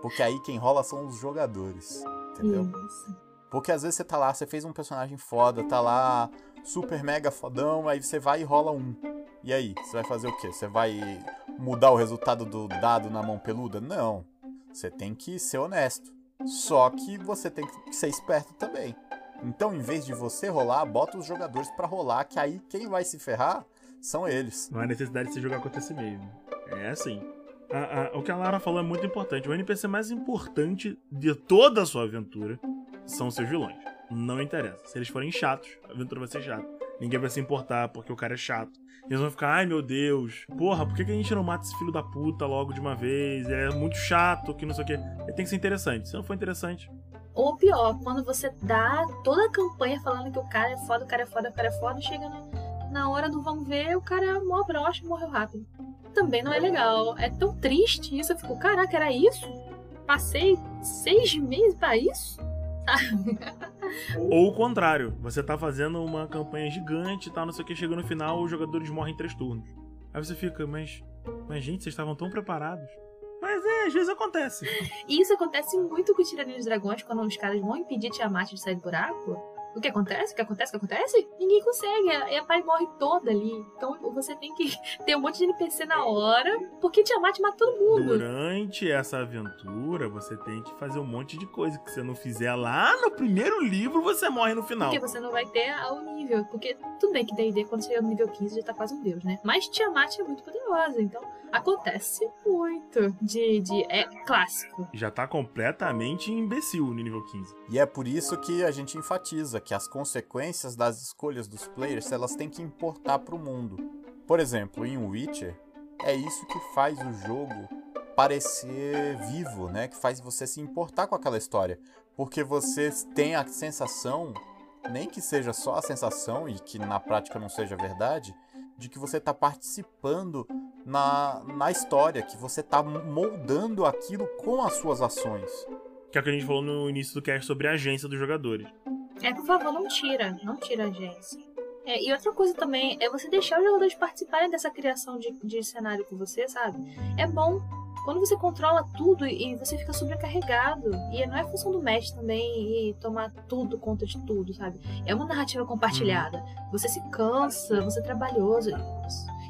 Porque aí quem rola são os jogadores. Entendeu? Isso. Porque às vezes você tá lá, você fez um personagem foda, tá lá super mega fodão, aí você vai e rola um. E aí, você vai fazer o quê? Você vai mudar o resultado do dado na mão peluda? Não. Você tem que ser honesto. Só que você tem que ser esperto também. Então, em vez de você rolar, bota os jogadores pra rolar, que aí quem vai se ferrar são eles. Não há necessidade de se jogar contra si mesmo. É assim. A- a- o que a Lara falou é muito importante. O NPC mais importante de toda a sua aventura são seus vilões. Não interessa. Se eles forem chatos, a aventura vai ser chata. Ninguém vai se importar porque o cara é chato. Eles vão ficar, ai meu Deus, porra, por que, que a gente não mata esse filho da puta logo de uma vez? Ele é muito chato, que não sei o quê. Ele tem que ser interessante. Se não for interessante, Ou pior, quando você dá toda a campanha falando que o cara é foda, o cara é foda, o cara é foda, chega na, na hora do vamos ver, o cara é mó broxa e morreu rápido. Também não é legal. É tão triste isso. Eu fico, caraca, era isso? Passei seis meses pra isso? Ou o contrário, você tá fazendo uma campanha gigante e tal, não sei o que, chega no final, os jogadores morrem em três turnos. Aí você fica, mas. Mas, gente, vocês estavam tão preparados. Mas é, às vezes acontece. E isso acontece muito com o Tirania dos Dragões, quando os caras vão impedir Tiamat de sair do buraco. O que acontece? O que acontece? O que acontece? Ninguém consegue. E a pai morre toda ali. Então você tem que ter um monte de NPC na hora, porque Tiamat mata todo mundo. Durante essa aventura, você tem que fazer um monte de coisa que você não fizer lá no primeiro livro, você morre no final. Porque você não vai ter o nível. Porque tudo bem que D&D, quando chega no nível 15, já tá quase um deus, né? Mas Tiamat é muito poderosa, então acontece muito de... de é clássico. Já tá completamente imbecil no nível 15. E é por isso que a gente enfatiza que as consequências das escolhas dos players elas têm que importar para o mundo. Por exemplo, em Witcher, é isso que faz o jogo parecer vivo, né? Que faz você se importar com aquela história, porque você tem a sensação, nem que seja só a sensação e que na prática não seja verdade, de que você está participando na, na história, que você está moldando aquilo com as suas ações. Que é o que a gente falou no início do cast sobre a agência dos jogadores. É, por favor, não tira. Não tira a agência. É, e outra coisa também é você deixar os jogadores participarem dessa criação de, de cenário com você, sabe? É bom. Quando você controla tudo e você fica sobrecarregado. E não é função do mestre também e tomar tudo conta de tudo, sabe? É uma narrativa compartilhada. Você se cansa, você é trabalhoso.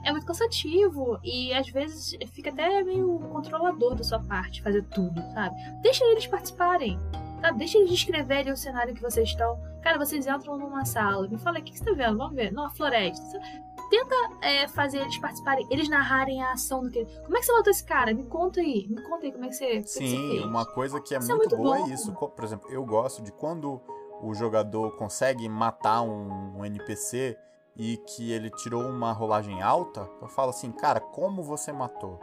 É muito cansativo e às vezes fica até meio controlador da sua parte fazer tudo, sabe? Deixa eles participarem. Sabe? Deixa eles descreverem o cenário que vocês estão. Cara, vocês entram numa sala. Me fala, o que, que você tá vendo? Vamos ver. Não, a floresta. Tenta é, fazer eles participarem, eles narrarem a ação do que. Como é que você matou esse cara? Me conta aí. Me conta aí como é que você. Sim, que você uma coisa que é é muito, muito boa é isso. Por exemplo, eu gosto de quando o jogador consegue matar um, um NPC e que ele tirou uma rolagem alta, eu falo assim, cara, como você matou?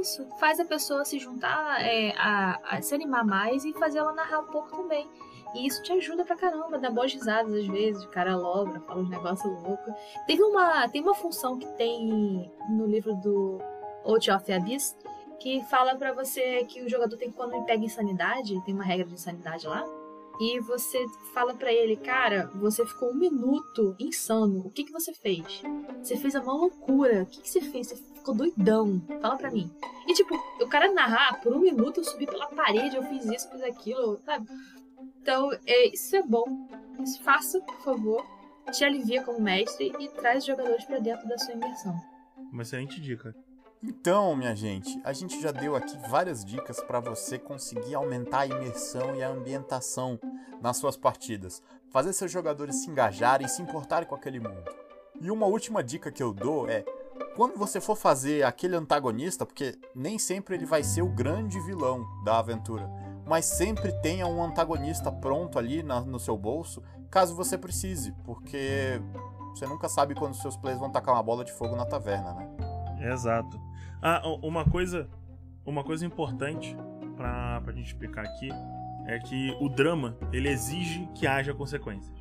Isso. Faz a pessoa se juntar, é, a, a se animar mais e fazer ela narrar um pouco também. E isso te ajuda pra caramba, dá boas risadas às vezes, o cara logra, fala uns negócios loucos. Teve uma, tem uma função que tem no livro do Out of the Abyss que fala pra você que o jogador tem que, quando ele pega insanidade, tem uma regra de insanidade lá, e você fala pra ele, cara, você ficou um minuto insano, o que que você fez? Você fez uma loucura, o que que você fez? Você ficou doidão, fala pra mim. E tipo, o cara narrar, por um minuto eu subi pela parede, eu fiz isso, fiz aquilo, sabe? Então, é, isso é bom. Isso faça, por favor. Te alivia como mestre e traz os jogadores pra dentro da sua imersão. Uma excelente dica. Então, minha gente, a gente já deu aqui várias dicas para você conseguir aumentar a imersão e a ambientação nas suas partidas, fazer seus jogadores se engajarem e se importarem com aquele mundo. E uma última dica que eu dou é quando você for fazer aquele antagonista, porque nem sempre ele vai ser o grande vilão da aventura, mas sempre tenha um antagonista pronto ali na- no seu bolso, caso você precise, porque você nunca sabe quando seus players vão tacar uma bola de fogo na taverna, né? Exato. Ah, uma coisa, uma coisa importante pra, pra gente explicar aqui é que o drama ele exige que haja consequências.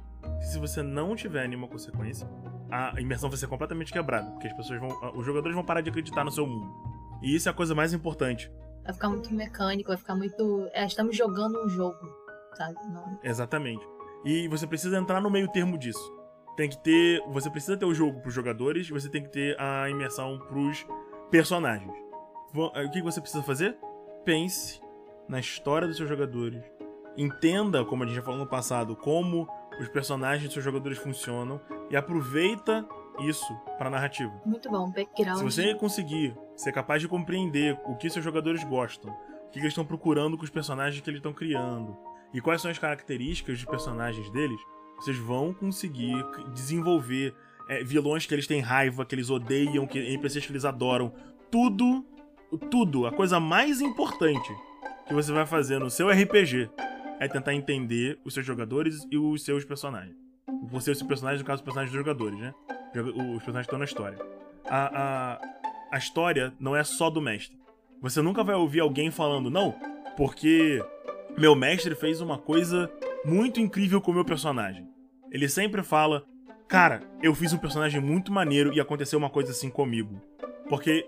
Se você não tiver nenhuma consequência, a imersão vai ser completamente quebrada, porque as pessoas vão, os jogadores vão parar de acreditar no seu mundo. E isso é a coisa mais importante vai ficar muito mecânico, vai ficar muito. É, estamos jogando um jogo, sabe? Não. Exatamente. E você precisa entrar no meio termo disso. Tem que ter. Você precisa ter o jogo pros jogadores e você tem que ter a imersão pros personagens. O que você precisa fazer? Pense na história dos seus jogadores. Entenda, como a gente já falou no passado, como os personagens dos seus jogadores funcionam e aproveita isso pra narrativa. Muito bom, background. Se você conseguir ser capaz de compreender o que seus jogadores gostam, o que eles estão procurando com os personagens que eles estão criando, e quais são as características dos personagens deles, vocês vão conseguir desenvolver é, vilões que eles têm raiva, que eles odeiam, que NPCs que eles adoram. Tudo, tudo, a coisa mais importante que você vai fazer no seu RPG é tentar entender os seus jogadores e os seus personagens. Por ser os personagens, no caso, os personagens dos jogadores, né? Os personagens que estão na história. A, a, a história não é só do mestre. Você nunca vai ouvir alguém falando, não, porque meu mestre fez uma coisa muito incrível com o meu personagem. Ele sempre fala, cara, eu fiz um personagem muito maneiro e aconteceu uma coisa assim comigo. Porque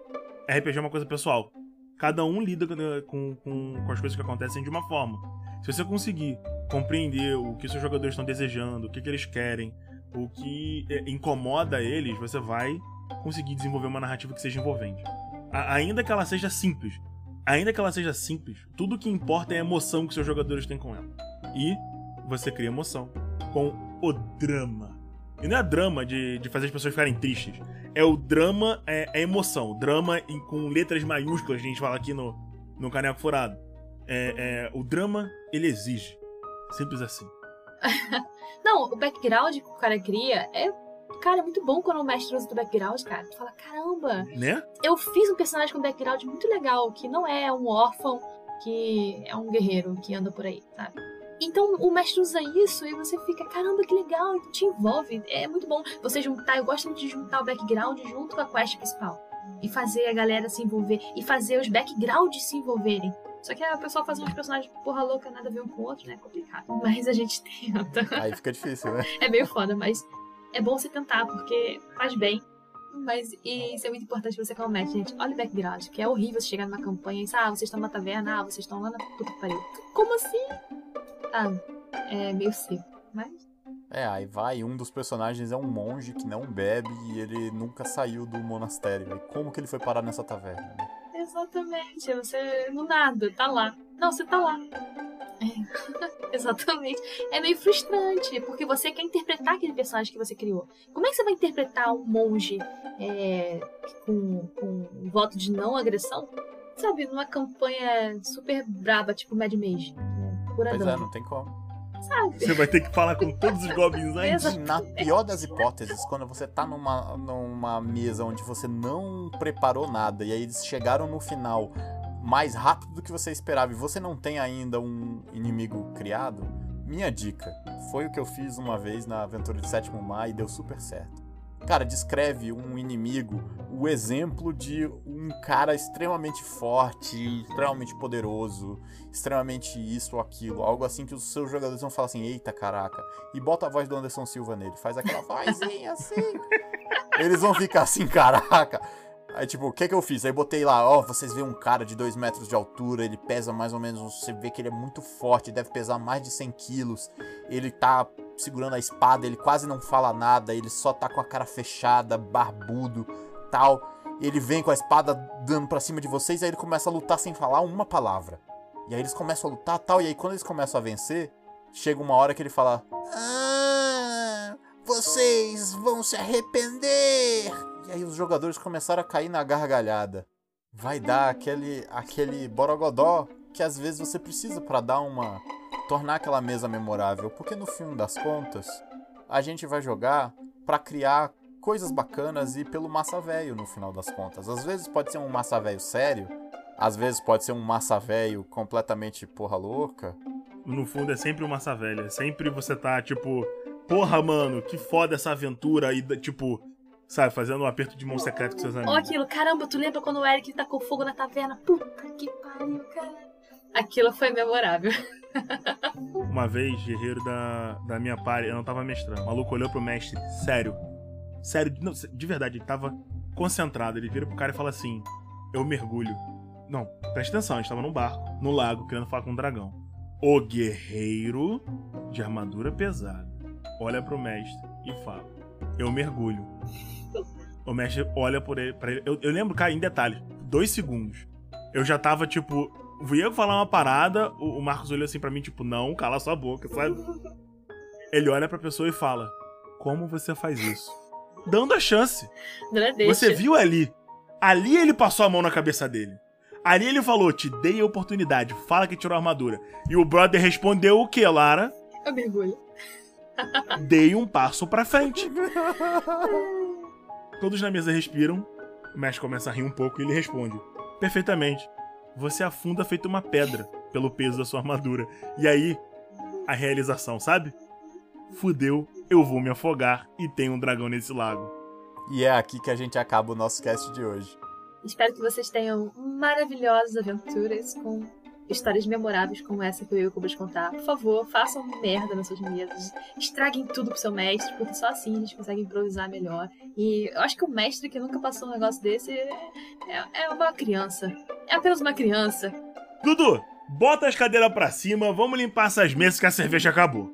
RPG é uma coisa pessoal. Cada um lida com, com, com, as coisas que acontecem de uma forma. Se você conseguir compreender o que seus jogadores estão desejando, o que, que eles querem, o que é, incomoda eles, você vai conseguir desenvolver uma narrativa que seja envolvente. A- ainda que ela seja simples. Ainda que ela seja simples, tudo que importa é a emoção que seus jogadores têm com ela. E você cria emoção com o drama. E não é drama de, de fazer as pessoas ficarem tristes. É o drama, é, é emoção. Drama em- com letras maiúsculas, a gente fala aqui no, no Caneco Furado. É, é, o drama, ele exige. Simples assim. Não, o background que o cara cria é. Cara, é muito bom quando o mestre usa do background, cara. Tu fala, caramba, Né? eu fiz um personagem com background muito legal, que não é um órfão, que é um guerreiro que anda por aí, sabe? Então o mestre usa isso e você fica, caramba, que legal, te envolve. É muito bom você juntar, eu gosto muito de juntar o background junto com a quest principal. E fazer a galera se envolver, e fazer os backgrounds se envolverem. Só que a pessoa faz uns personagens porra louca, nada a ver um com o outro, né? É complicado. Mas a gente tenta. Aí fica difícil, né? É meio foda, mas é bom você tentar, porque faz bem. Mas e isso é muito importante você como mestre, gente. Olha o background, que é horrível você chegar numa campanha e ah, vocês estão numa taverna, ah, vocês estão lá na puta que pariu. Como assim? Ah, é meio seco, mas. É, aí vai, um dos personagens é um monge que não bebe e ele nunca saiu do monastério. E como que ele foi parar nessa taverna? né? Exatamente, você no nada, tá lá. Não, você tá lá. É, Exatamente. É meio frustrante, porque você quer interpretar aquele personagem que você criou. Como é que você vai interpretar um monge é, com, com um voto de não agressão? Sabe, numa campanha super braba, tipo Mad Mage. né? Pura Pois é, não tem como. sabe? Você vai ter que falar com todos os goblins antes. Na pior das hipóteses, quando você tá numa, numa mesa onde você não preparou nada e aí eles chegaram no final mais rápido do que você esperava e você não tem ainda um inimigo criado, minha dica foi o que eu fiz uma vez na aventura de Sétimo Mar e deu super certo. Cara, descreve um inimigo, o exemplo de um cara extremamente forte, extremamente poderoso, extremamente isso ou aquilo, algo assim que os seus jogadores vão falar assim: eita caraca, e bota a voz do Anderson Silva nele, faz aquela vozinha assim. Eles vão ficar assim, caraca. Aí, tipo, o que que eu fiz? Aí botei lá, ó, vocês veem um cara de 2 metros de altura, ele pesa mais ou menos, você vê que ele é muito forte, deve pesar mais de 100 quilos. Ele tá segurando a espada, ele quase não fala nada, ele só tá com a cara fechada, barbudo, tal. Ele vem com a espada dando pra cima de vocês, aí ele começa a lutar sem falar uma palavra. E aí eles começam a lutar, tal, e aí quando eles começam a vencer, chega uma hora que ele fala: Ah, vocês vão se arrepender. E aí os jogadores começaram a cair na gargalhada. Vai dar aquele aquele borogodó que às vezes você precisa pra dar uma tornar aquela mesa memorável, porque no fim das contas, a gente vai jogar pra criar coisas bacanas e pelo massa velho no final das contas. Às vezes pode ser um massa velho sério, às vezes pode ser um massa velho completamente porra louca. No fundo é sempre uma massa velha. Sempre você tá, tipo, porra, mano, que foda essa aventura. E, tipo, sabe, fazendo um aperto de mão secreto com seus Ó amigos. aquilo, caramba, tu lembra quando o Eric tacou fogo na taverna? Puta que pariu, cara. Aquilo foi memorável. Uma vez, guerreiro da, da minha party, eu não tava mestrando. O maluco olhou pro mestre, sério. Sério, não, de verdade, ele tava concentrado. Ele vira pro cara e fala assim: Eu mergulho Não, presta atenção, a gente tava num barco, no lago, querendo falar com um dragão. O guerreiro de armadura pesada olha pro mestre e fala: Eu mergulho. O mestre olha por ele, pra ele. Eu, eu lembro, cara, em detalhes, dois segundos. Eu já tava, tipo, ia falar uma parada, o, o Marcos olhou assim pra mim, tipo, não, cala sua boca, sabe? Ele olha pra pessoa e fala: Como você faz isso? Dando a chance. Você viu ali. Ali ele passou a mão na cabeça dele. Ali ele falou: Te dei a oportunidade, fala que tirou a armadura. E o brother respondeu o que, Lara? Eu mergulho. Dei um passo pra frente. Todos na mesa respiram. O mestre começa a rir um pouco e ele responde: Perfeitamente. Você afunda feito uma pedra pelo peso da sua armadura. E aí, a realização, sabe? Fudeu, eu vou me afogar e tem um dragão nesse lago. E é aqui que a gente acaba o nosso cast de hoje. Espero que vocês tenham maravilhosas aventuras com histórias memoráveis como essa que eu e o Cubas contar. Por favor, façam merda nas suas mesas. Estraguem tudo pro seu mestre, porque só assim a gente consegue improvisar melhor. E eu acho que o mestre que nunca passou um negócio desse é, é uma criança. É apenas uma criança. Dudu, bota as cadeiras pra cima, vamos limpar essas mesas que a cerveja acabou.